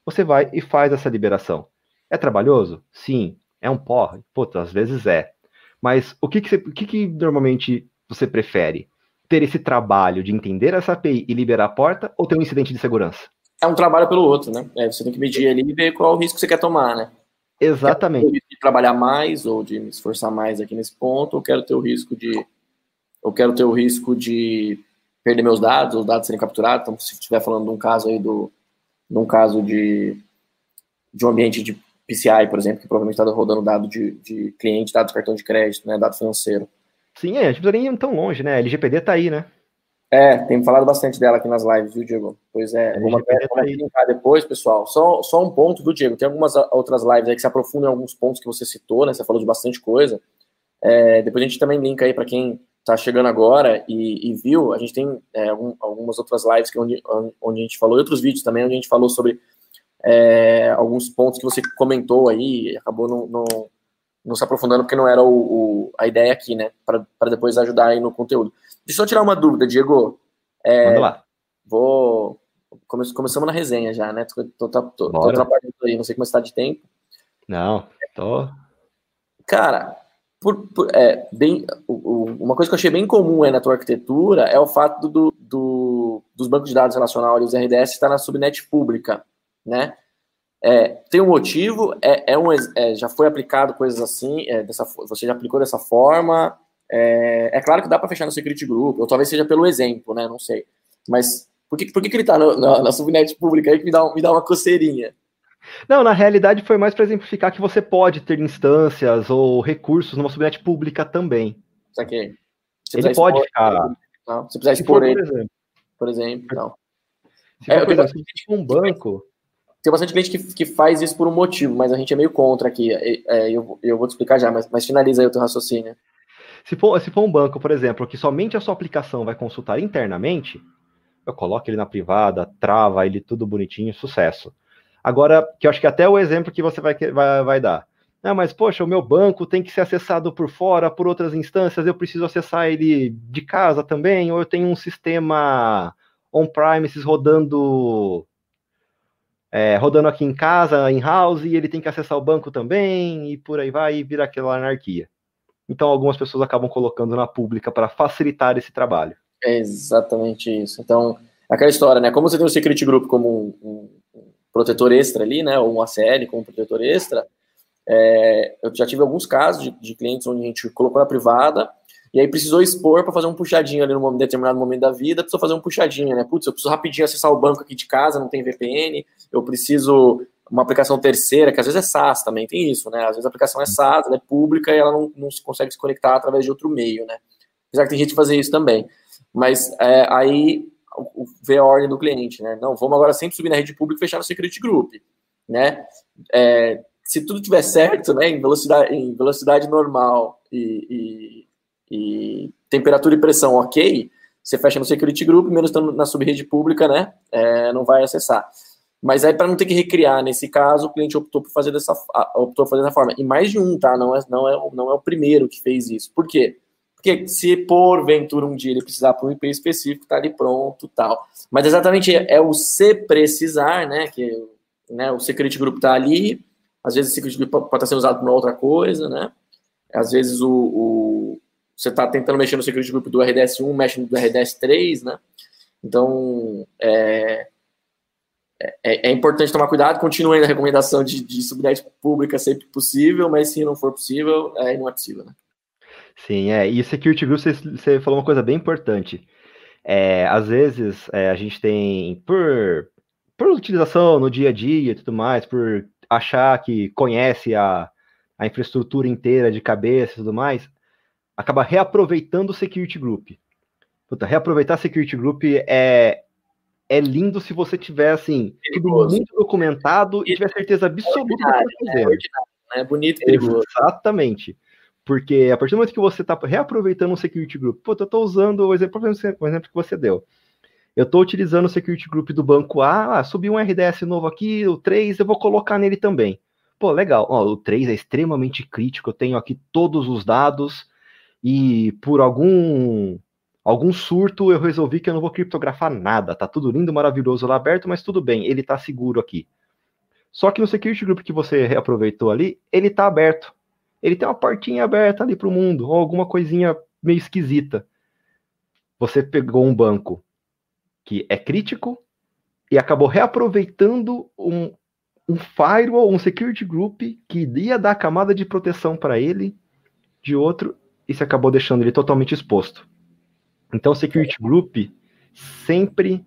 você vai e faz essa liberação. É trabalhoso? Sim. É um porra? Puta, às vezes é. Mas o que, que, você, o que, que normalmente você prefere? Ter esse trabalho de entender essa API e liberar a porta ou ter um incidente de segurança? É um trabalho pelo outro, né? É, você tem que medir ali e ver qual é o risco que você quer tomar, né? Exatamente. Quero de trabalhar mais ou de me esforçar mais aqui nesse ponto, ou quero ter o risco de eu quero ter o risco de perder meus dados, os dados serem capturados. Então, se estiver falando de um caso aí do de um caso de de um ambiente de PCI, por exemplo, que provavelmente está rodando dado de, de cliente, dados de cartão de crédito, né, dado financeiro. Sim, é, a gente não precisa nem ir tão longe, né? A LGPD tá aí, né? É, tem falado bastante dela aqui nas lives, viu, Diego? Pois é, vamos até tá depois, pessoal. Só, só um ponto, viu, Diego? Tem algumas outras lives aí que se aprofundam em alguns pontos que você citou, né? Você falou de bastante coisa. É, depois a gente também linka aí para quem tá chegando agora e, e viu. A gente tem é, algum, algumas outras lives que onde, onde a gente falou, e outros vídeos também, onde a gente falou sobre é, alguns pontos que você comentou aí, acabou não, não não se aprofundando porque não era o, o a ideia aqui, né? Para depois ajudar aí no conteúdo. Deixa eu tirar uma dúvida, Diego. É, Manda lá. Vou. Come, começamos na resenha já, né? Tô, tô, tô, tô, tô atrapalhando aí, não sei como está de tempo. Não, tô. Cara, por, por, é, bem, o, o, uma coisa que eu achei bem comum aí na tua arquitetura é o fato do, do dos bancos de dados relacionais, os RDS, estar na subnet pública, né? É, tem um motivo, é, é um, é, já foi aplicado coisas assim, é, dessa, você já aplicou dessa forma. É, é claro que dá para fechar no security group, ou talvez seja pelo exemplo, né? Não sei. Mas por que, por que, que ele está na, na, subnet pública aí que me dá, me dá uma coceirinha? Não, na realidade foi mais para exemplificar que você pode ter instâncias ou recursos numa subnet pública também. Isso aqui. ele pode expor, ficar. Não, se precisar expor ele, por exemplo. Por exemplo, não. Se for, por exemplo, um banco tem bastante cliente que, que faz isso por um motivo, mas a gente é meio contra aqui. É, é, eu, eu vou te explicar já, mas, mas finaliza aí o teu raciocínio. Se for, se for um banco, por exemplo, que somente a sua aplicação vai consultar internamente, eu coloco ele na privada, trava ele tudo bonitinho, sucesso. Agora, que eu acho que até o exemplo que você vai, vai, vai dar. Ah, mas, poxa, o meu banco tem que ser acessado por fora, por outras instâncias, eu preciso acessar ele de casa também, ou eu tenho um sistema on-premises rodando é, rodando aqui em casa, em house, e ele tem que acessar o banco também, e por aí vai, e vira aquela anarquia. Então, algumas pessoas acabam colocando na pública para facilitar esse trabalho. É exatamente isso. Então, aquela história, né? Como você tem o Security Group como um, um, um protetor extra ali, né? Ou um ACL como protetor extra, é, eu já tive alguns casos de, de clientes onde a gente colocou na privada, e aí precisou expor para fazer um puxadinho ali num determinado momento da vida, precisou fazer um puxadinho, né? Putz, eu preciso rapidinho acessar o banco aqui de casa, não tem VPN, eu preciso uma aplicação terceira, que às vezes é SaaS também, tem isso, né? Às vezes a aplicação é SaaS, ela é pública e ela não, não consegue se conectar através de outro meio, né? Apesar que tem gente que fazer isso também. Mas é, aí vê a ordem do cliente, né? Não, vamos agora sempre subir na rede pública e fechar no security group, né? É, se tudo tiver certo, né, em velocidade, em velocidade normal e, e, e temperatura e pressão ok, você fecha no security group, menos estando na subrede pública, né, é, não vai acessar. Mas aí, para não ter que recriar nesse caso, o cliente optou por fazer dessa, optou por fazer dessa forma. E mais de um, tá? Não é, não, é, não é o primeiro que fez isso. Por quê? Porque se porventura um dia ele precisar para um IP específico, tá ali pronto tal. Mas exatamente é, o se precisar, né? Que né, o security group tá ali, às vezes o security group pode estar sendo usado para outra coisa, né? Às vezes o, o você está tentando mexer no security group do RDS1, mexe no do RDS3, né? Então, é, é, é, importante tomar cuidado, continue a recomendação de, de subnet pública sempre possível, mas se não for possível, é, não é possível, né? Sim, é, e Security Group, você, você falou uma coisa bem importante. É, às vezes, é, a gente tem, por, por utilização no dia a dia e tudo mais, por achar que conhece a, a infraestrutura inteira de cabeça e tudo mais, acaba reaproveitando o Security Group. Puta, reaproveitar Security Group é, é lindo se você tiver, assim, perigoso. tudo muito documentado e tiver certeza absoluta do que tá fazendo. É, é bonito e perigoso. Exatamente. Porque a partir do momento que você está reaproveitando um security group, pô, eu estou usando o exemplo, o exemplo que você deu. Eu estou utilizando o security group do banco A, ah, subiu um RDS novo aqui, o 3, eu vou colocar nele também. Pô, legal. Ó, o 3 é extremamente crítico, eu tenho aqui todos os dados e por algum algum surto eu resolvi que eu não vou criptografar nada. Tá tudo lindo, maravilhoso lá aberto, mas tudo bem, ele tá seguro aqui. Só que no security group que você reaproveitou ali, ele tá aberto. Ele tem uma portinha aberta ali para o mundo, ou alguma coisinha meio esquisita. Você pegou um banco que é crítico e acabou reaproveitando um, um firewall, um security group que ia dar camada de proteção para ele de outro se acabou deixando ele totalmente exposto. Então, security group sempre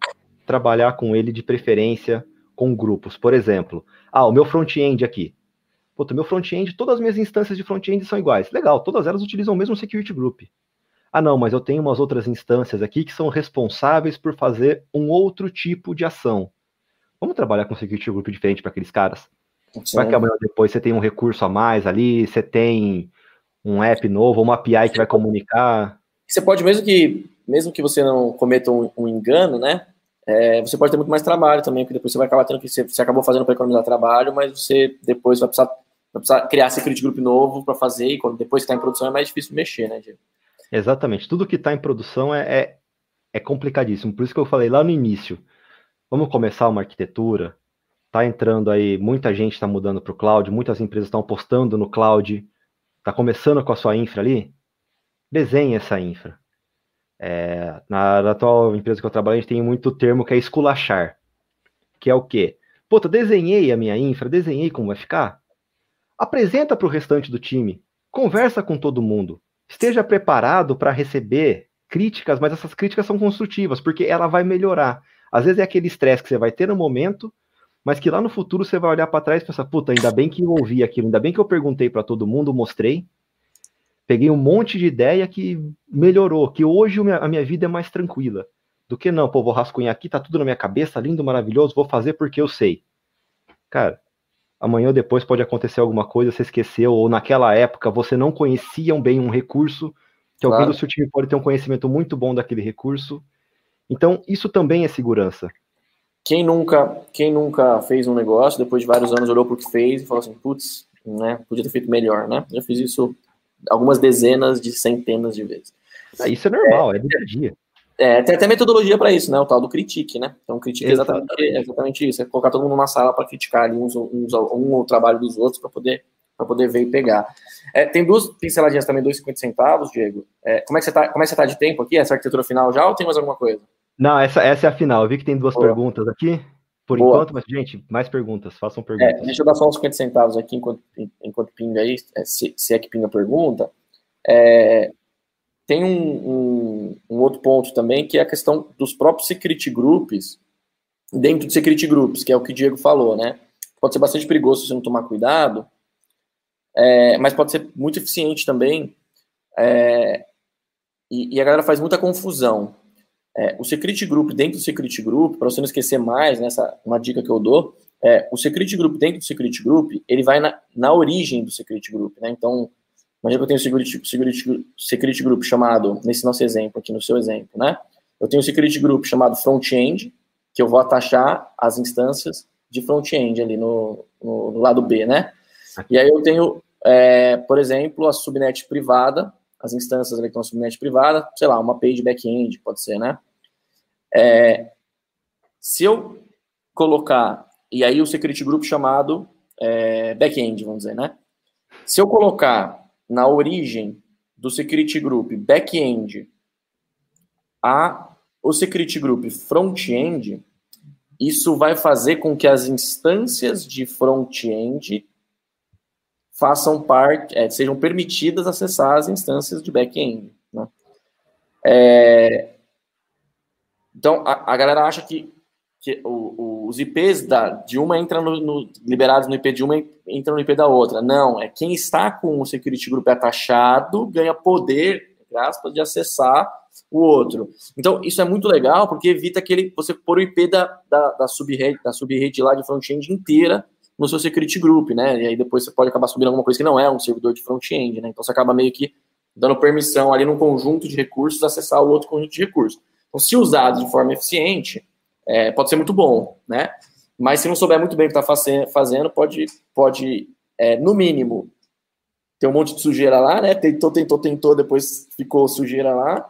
trabalhar com ele de preferência com grupos. Por exemplo, ah, o meu front-end aqui. Puta, meu front-end, todas as minhas instâncias de front-end são iguais. Legal, todas elas utilizam o mesmo security group. Ah, não, mas eu tenho umas outras instâncias aqui que são responsáveis por fazer um outro tipo de ação. Vamos trabalhar com security group diferente para aqueles caras? Sim. Vai que amanhã depois você tem um recurso a mais ali, você tem um app novo, uma API que vai comunicar. Você pode, mesmo que, mesmo que você não cometa um, um engano, né? é, você pode ter muito mais trabalho também, porque depois você vai acabar tendo que. Você, você acabou fazendo para economizar trabalho, mas você depois vai precisar, vai precisar criar security group novo para fazer, e quando depois que está em produção é mais difícil mexer, né, Diego? Exatamente. Tudo que está em produção é, é, é, complicadíssimo. Por isso que eu falei lá no início. Vamos começar uma arquitetura. Tá entrando aí, muita gente está mudando para o cloud, muitas empresas estão apostando no cloud. Está começando com a sua infra ali? Desenhe essa infra é, na, na, atual empresa que eu trabalho, a gente tem muito termo que é esculachar. Que é o quê? Puta, desenhei a minha infra, desenhei como vai ficar. Apresenta para o restante do time. Conversa com todo mundo. Esteja preparado para receber críticas, mas essas críticas são construtivas, porque ela vai melhorar. Às vezes é aquele estresse que você vai ter no momento, mas que lá no futuro você vai olhar para trás e pensar, puta, ainda bem que eu ouvi aquilo, ainda bem que eu perguntei para todo mundo, mostrei, peguei um monte de ideia que melhorou, que hoje a minha vida é mais tranquila. Do que não, pô, vou rascunhar aqui, tá tudo na minha cabeça, lindo, maravilhoso, vou fazer porque eu sei. Cara, amanhã ou depois pode acontecer alguma coisa, você esqueceu, ou naquela época você não conhecia bem um recurso, que claro. alguém do seu time pode ter um conhecimento muito bom daquele recurso. Então, isso também é segurança. Quem nunca, quem nunca fez um negócio, depois de vários anos olhou para o que fez e falou assim, putz, né, podia ter feito melhor, né? Já fiz isso algumas dezenas de centenas de vezes. Ah, isso é normal, é, é dia a dia. É, tem até metodologia para isso, né? O tal do critique, né? Então, critique é exatamente, é exatamente isso: é colocar todo mundo numa sala para criticar ali uns, uns, um o trabalho dos outros para poder, poder ver e pegar. É, tem duas pinceladinhas também, 2,50 centavos, Diego. É, como, é que você tá, como é que você tá de tempo aqui? Essa arquitetura final já ou tem mais alguma coisa? Não, essa, essa é a final. Eu vi que tem duas Boa. perguntas aqui. Por Boa. enquanto, mas, gente, mais perguntas, façam é, perguntas. É, deixa eu dar só uns 50 centavos aqui enquanto, enquanto pinga aí, é, se, se é que pinga a pergunta. É, tem um, um, um, outro ponto também, que é a questão dos próprios security groups, dentro de security groups, que é o que o Diego falou, né? Pode ser bastante perigoso se você não tomar cuidado, é, mas pode ser muito eficiente também. É, e, e, a galera faz muita confusão. É, o security group dentro do security group, para você não esquecer mais, nessa uma dica que eu dou, é, o security group dentro do security group, ele vai na, na origem do security group, né? Então, imagina que eu tenho um security, security, security group chamado, nesse nosso exemplo aqui, no seu exemplo, né? Eu tenho um security group chamado front-end, que eu vou atachar as instâncias de front-end ali no, no, no, lado B, né? E aí eu tenho, é, por exemplo, a subnet privada, as instâncias ali que estão subnet privada, sei lá, uma page back-end, pode ser, né? É, se eu colocar, e aí o security group chamado é, back-end, vamos dizer, né? Se eu colocar na origem do security group back-end a o security group front-end, isso vai fazer com que as instâncias de front-end façam parte, é, sejam permitidas acessar as instâncias de back-end. Né? É, então, a, a, galera acha que, que o, o, os IPs da, de uma entram no, no, liberados no IP de uma entram no IP da outra. Não, é quem está com o security group atachado ganha poder, entre aspas, de acessar o outro. Então, isso é muito legal, porque evita que ele, você pôr o IP da, da, da sub-rede da lá de front-end inteira no seu security group, né? E aí depois você pode acabar subindo alguma coisa que não é um servidor de front-end, né? Então você acaba meio que dando permissão ali num conjunto de recursos acessar o outro conjunto de recursos. Então, se usado de forma eficiente, é, pode ser muito bom, né? Mas se não souber muito bem o que está fazendo, pode, pode é, no mínimo, ter um monte de sujeira lá, né? Tentou, tentou, tentou, depois ficou sujeira lá.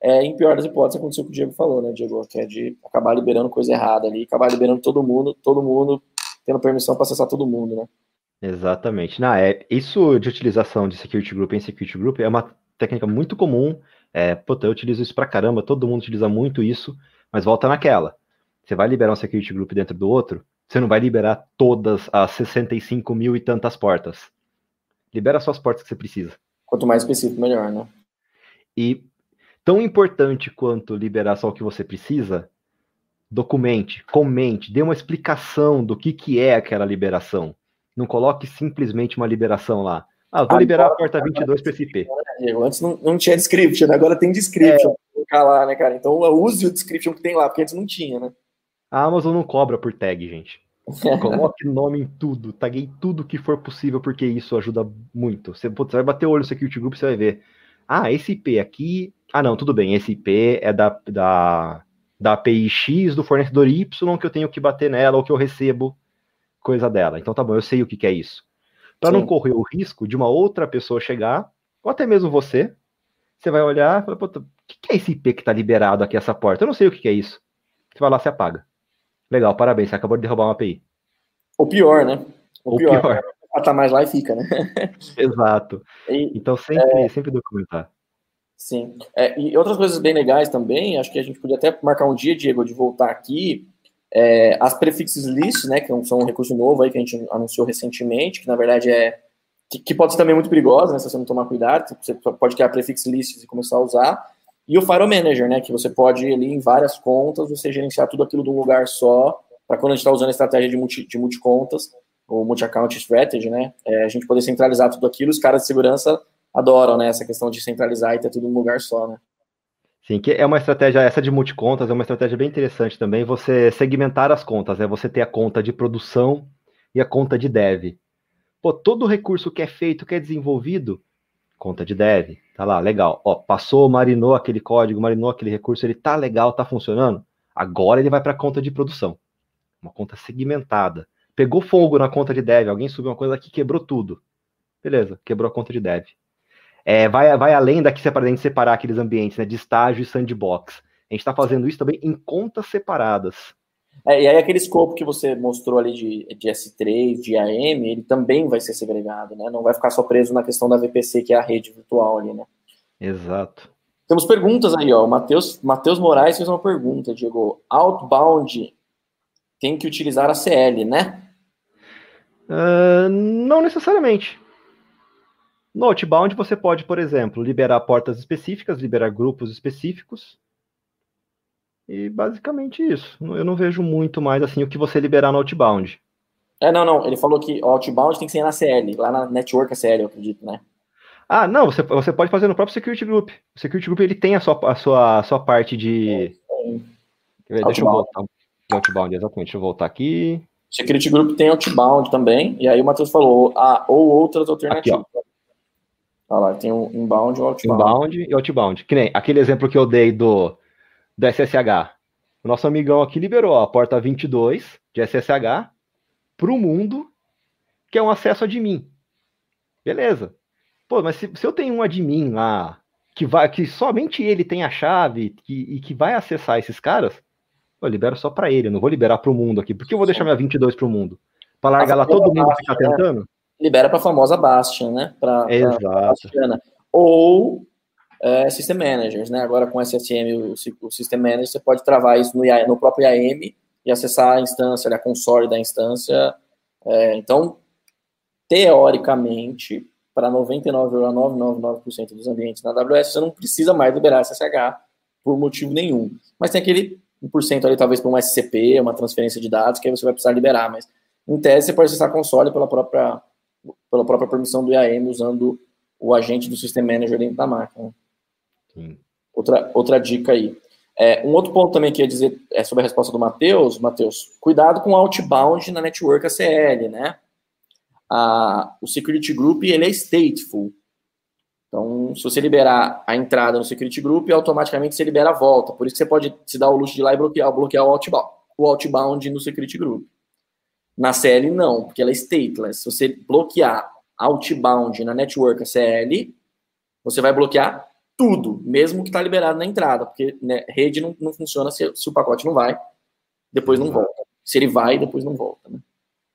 É, em pior das hipóteses, aconteceu o que o Diego falou, né, Diego? Que é de acabar liberando coisa errada ali, acabar liberando todo mundo, todo mundo tendo permissão para acessar todo mundo, né? Exatamente. Não, é, isso de utilização de security group em security group é uma técnica muito comum. É, puta, eu utilizo isso pra caramba, todo mundo utiliza muito isso, mas volta naquela. Você vai liberar um security group dentro do outro, você não vai liberar todas as 65 mil e tantas portas. Libera só as portas que você precisa. Quanto mais específico, melhor, né? E tão importante quanto liberar só o que você precisa, documente, comente, dê uma explicação do que, que é aquela liberação. Não coloque simplesmente uma liberação lá. Ah, vou liberar a porta 22 para esse IP. Antes não, não tinha description, né? agora tem description. É. Lá, né, cara? Então use o description que tem lá, porque antes não tinha, né? A Amazon não cobra por tag, gente. Coloque nome em tudo, taguei tudo que for possível, porque isso ajuda muito. Você, você vai bater o olho no Security Group, você vai ver. Ah, esse IP aqui. Ah, não, tudo bem. Esse IP é da, da, da API X do fornecedor Y que eu tenho que bater nela ou que eu recebo coisa dela. Então tá bom, eu sei o que, que é isso. Para não correr o risco de uma outra pessoa chegar, ou até mesmo você, você vai olhar e fala, o que, que é esse IP que tá liberado aqui, essa porta? Eu não sei o que, que é isso. Você vai lá, se apaga. Legal, parabéns, você acabou de derrubar uma API. Ou pior, né? Ou, pior. pior. Tá mais lá e fica, né? Exato. E, então sempre, é... sempre documentar. Sim. É, e outras coisas bem legais também, acho que a gente podia até marcar um dia, Diego, de voltar aqui. É, as prefixes list, né, que são um recurso novo aí que a gente anunciou recentemente, que na verdade é que, que pode ser também muito perigosa, né, se você não tomar cuidado, você pode criar prefix lists e começar a usar. E o File Manager, né, que você pode ali em várias contas, você gerenciar tudo aquilo de um lugar só, para quando a gente está usando a estratégia de multi, de multi-contas, ou multi-account strategy, né, é, a gente poder centralizar tudo aquilo, os caras de segurança adoram, né, essa questão de centralizar e ter tudo em um lugar só, né. Sim, que é uma estratégia, essa de multicontas é uma estratégia bem interessante também, você segmentar as contas, né? você ter a conta de produção e a conta de dev. Pô, todo recurso que é feito, que é desenvolvido, conta de dev, tá lá, legal. Ó, passou, marinou aquele código, marinou aquele recurso, ele tá legal, tá funcionando. Agora ele vai para a conta de produção. Uma conta segmentada. Pegou fogo na conta de dev, alguém subiu uma coisa aqui, quebrou tudo. Beleza, quebrou a conta de dev. É, vai, vai além daqui para gente separar aqueles ambientes né, de estágio e sandbox. A gente está fazendo isso também em contas separadas. É, e aí aquele escopo que você mostrou ali de, de S3, de AM, ele também vai ser segregado, né? Não vai ficar só preso na questão da VPC, que é a rede virtual ali, né? Exato. Temos perguntas aí, ó. O Matheus, Matheus Moraes fez uma pergunta, Diego. Outbound tem que utilizar a CL, né? Uh, não necessariamente. No Outbound você pode, por exemplo, liberar portas específicas, liberar grupos específicos. E basicamente isso. Eu não vejo muito mais assim o que você liberar no Outbound. É, não, não. Ele falou que o Outbound tem que ser na CL, lá na Network CL, eu acredito, né? Ah, não, você, você pode fazer no próprio Security Group. O Security Group ele tem a sua, a sua, a sua parte de. É, Deixa eu voltar. Outbound, exatamente. Deixa eu voltar aqui. Security Group tem Outbound também. E aí o Matheus falou, ah, ou outras alternativas. Aqui, Olha lá, tem um inbound e um outbound. Inbound e outbound. Que nem aquele exemplo que eu dei do, do SSH. O nosso amigão aqui liberou a porta 22 de SSH para o mundo, que é um acesso admin. Beleza. Pô, mas se, se eu tenho um admin lá que, vai, que somente ele tem a chave que, e que vai acessar esses caras, eu libero só para ele, eu não vou liberar para o mundo aqui. Por que eu vou deixar minha 22 para o mundo? Para largar lá todo mundo ficar né? tentando? Libera para a famosa Bastion, né? Pra, Exato. Pra Ou é, System Managers, né? Agora com SSM, o, o System Manager, você pode travar isso no, no próprio IAM e acessar a instância, a console da instância. É, então, teoricamente, para 99,999% dos ambientes na AWS, você não precisa mais liberar SSH por motivo nenhum. Mas tem aquele 1% ali, talvez, para um SCP, uma transferência de dados, que aí você vai precisar liberar. Mas, em tese, você pode acessar a console pela própria pela própria permissão do IAM usando o agente do System Manager dentro da máquina. Sim. Outra, outra dica aí. É, um outro ponto também que ia dizer é sobre a resposta do Matheus, Matheus, cuidado com o outbound na network ACL, né? A, o security group ele é stateful. Então, se você liberar a entrada no security group, automaticamente você libera a volta. Por isso que você pode se dar o luxo de ir lá e bloquear, bloquear o outbound, o outbound no security group. Na CL, não, porque ela é stateless. Se você bloquear outbound na network CL, você vai bloquear tudo, mesmo que está liberado na entrada, porque né, rede não, não funciona se, se, o pacote não vai, depois não volta. Se ele vai, depois não volta. Né?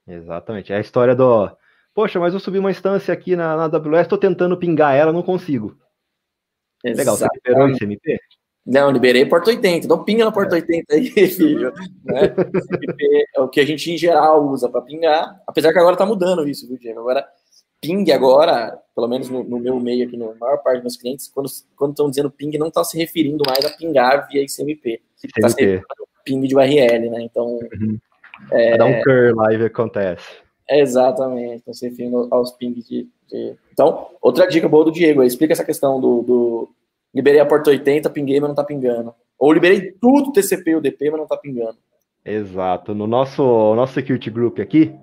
Exatamente. É a história do. Poxa, mas eu subi uma instância aqui na, na AWS, estou tentando pingar ela, não consigo. Exatamente. Legal, você liberou esse MP? Não, liberei porta 80. Não pinga na porta 80 aí, filho. Né? é o que a gente em geral usa para pingar. Apesar que agora tá mudando isso, viu, Diego? Agora, ping agora, pelo menos no, no meu meio aqui, na maior parte dos meus clientes, quando estão dizendo ping, não está se referindo mais a pingar via ICMP. Está se referindo ping de URL, né? Então. Uhum. É, Dá um cur live acontece. Exatamente, estão se referindo aos pings de, de, Então, outra dica boa do Diego, explica essa questão do, do liberei a porta 80, pinguei, mas não tá pingando. Ou liberei tudo TCP e UDP, mas não tá pingando. Exato. No nosso, nosso security group aqui,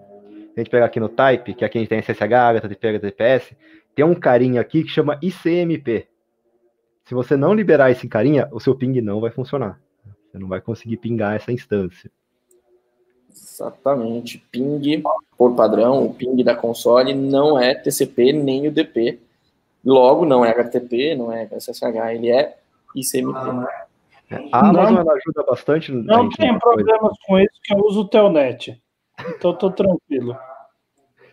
a gente pega aqui no Type, que aqui a gente tem SSH, HTTP, HTTPS, tem um carinha aqui que chama ICMP. Se você não liberar esse carinha, o seu ping não vai funcionar. Você não vai conseguir pingar essa instância. Exatamente. Ping, por padrão, o ping da console não é TCP nem UDP. Logo, não é HTTP, não é SSH, ele é ICMP. A Amazon ela ajuda bastante. Não tem problemas com isso, que eu uso o Telnet. Então tô tranquilo.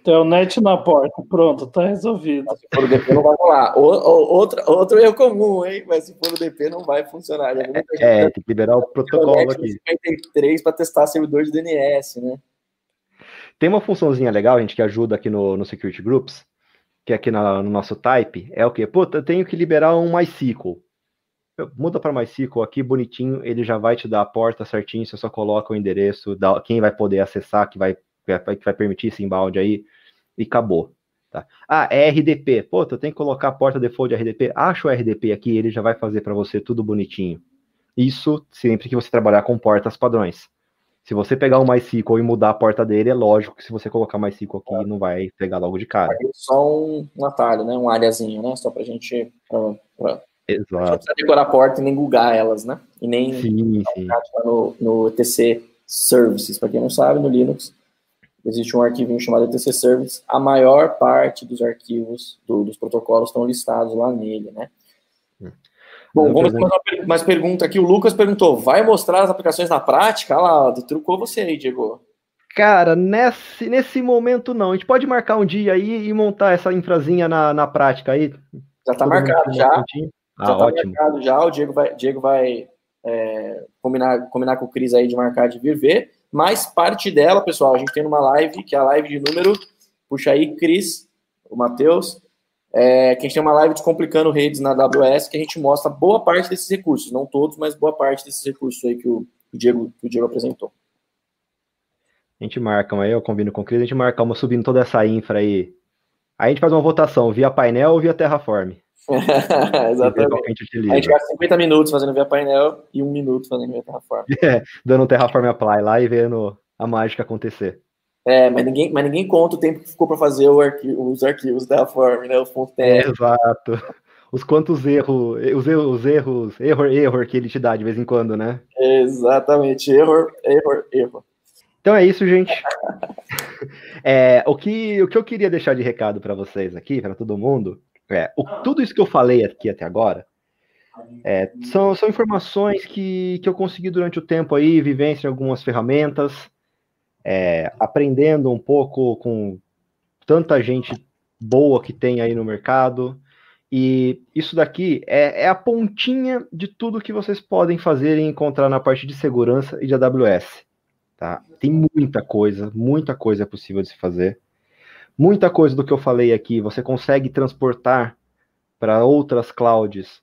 Telnet na porta, pronto, tá resolvido. se for o DP não vai rolar. O, o, outro, outro erro comum, hein? Mas se for o DP não vai funcionar. É, é tem que liberar o protocolo aqui. 53 para testar servidor de DNS, né? Tem uma funçãozinha legal, gente, que ajuda aqui no, no Security Groups, que é aqui na, no nosso type, é o quê? Puta, eu tenho que liberar um MySQL. Muda para MySQL aqui, bonitinho, ele já vai te dar a porta certinho, você só coloca o endereço, dá, quem vai poder acessar, que vai, que vai permitir esse inbound aí, e acabou. Tá? Ah, é RDP. Pô, tu tem que colocar a porta default de RDP. Acha o RDP aqui, ele já vai fazer para você tudo bonitinho. Isso sempre que você trabalhar com portas padrões. Se você pegar o MySQL e mudar a porta dele, é lógico que se você colocar MySQL aqui, é. não vai pegar logo de cara. Só um, um atalho, né? Um aliazinho, né? Só pra gente. Pra, pra... Exato. Não precisa decorar a porta e nem googar elas, né? E nem sim, sim. no, no ETC Services. Para quem não sabe, no Linux existe um arquivinho chamado ETC Services. A maior parte dos arquivos do, dos protocolos estão listados lá nele, né? Bom, vamos fazer mais pergunta aqui. O Lucas perguntou: vai mostrar as aplicações na prática? Olha lá, trucou você aí, Diego. Cara, nesse, nesse momento não. A gente pode marcar um dia aí e montar essa infrazinha na, na prática aí. Já está marcado, já. Ah, já tá ótimo. marcado já. O Diego vai, Diego vai é, combinar, combinar com o Cris aí de marcar de vir ver. Mas parte dela, pessoal, a gente tem uma live, que é a live de número. Puxa aí, Cris, o Matheus é, que a gente tem uma live descomplicando redes na AWS, que a gente mostra boa parte desses recursos, não todos, mas boa parte desses recursos aí que o, Diego, que o Diego apresentou. A gente marca, aí eu combino com o Cris, a gente marca uma subindo toda essa infra aí. Aí a gente faz uma votação via painel ou via Terraform. Exatamente. A gente, a gente gasta 50 minutos fazendo via painel e um minuto fazendo via Terraform. É, dando um Terraform Apply lá e vendo a mágica acontecer. É, mas ninguém, mas ninguém conta o tempo que ficou para fazer arquivo, os arquivos da form, né? Os pontos é, Exato. Os quantos erros, os erros, os erros, erro, erro que ele te dá de vez em quando, né? Exatamente, erro, erro, erro. Então é isso, gente. é, o, que, o que eu queria deixar de recado para vocês aqui, para todo mundo, é o, tudo isso que eu falei aqui até agora é, são, são informações que, que eu consegui durante o tempo aí, vivência em algumas ferramentas é, aprendendo um pouco com tanta gente boa que tem aí no mercado. E isso daqui é, é, a pontinha de tudo que vocês podem fazer e encontrar na parte de segurança e de AWS. Tá? Tem muita coisa, muita coisa é possível de se fazer. Muita coisa do que eu falei aqui você consegue transportar para outras clouds.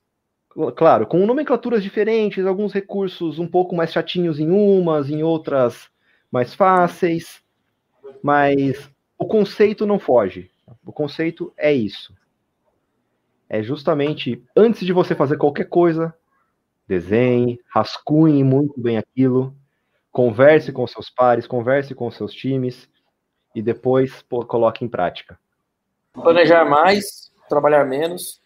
Claro, com nomenclaturas diferentes, alguns recursos um pouco mais chatinhos em umas, em outras mais fáceis, mas o conceito não foge. O conceito é isso. É justamente antes de você fazer qualquer coisa, Desenhe, rascunhe muito bem aquilo, converse com seus pares, converse com seus times e depois pô, coloque em prática. Planejar mais, trabalhar menos,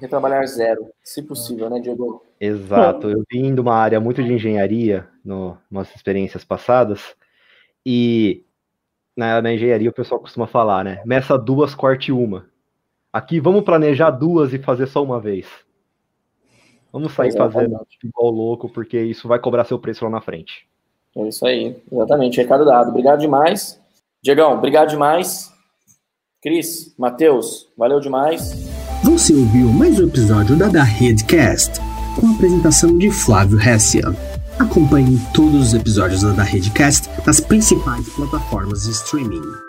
retrabalhar zero, se possível, né, Diego? Exato. Eu vim de uma área muito de engenharia no, nas experiências passadas e na, na, engenharia o pessoal costuma falar, né? Meça duas, corte uma. Aqui vamos planejar duas e fazer só uma vez. Vamos sair Exatamente. fazendo igual louco, porque isso vai cobrar seu preço lá na frente. É isso aí, exatamente. Recado dado. Obrigado demais. Diegão, obrigado demais. Cris, Matheus, valeu demais. Você ouviu mais um episódio da Da Redcast, com a apresentação de Flávio Hessia. Acompanhe todos os episódios da Redcast nas principais plataformas de streaming.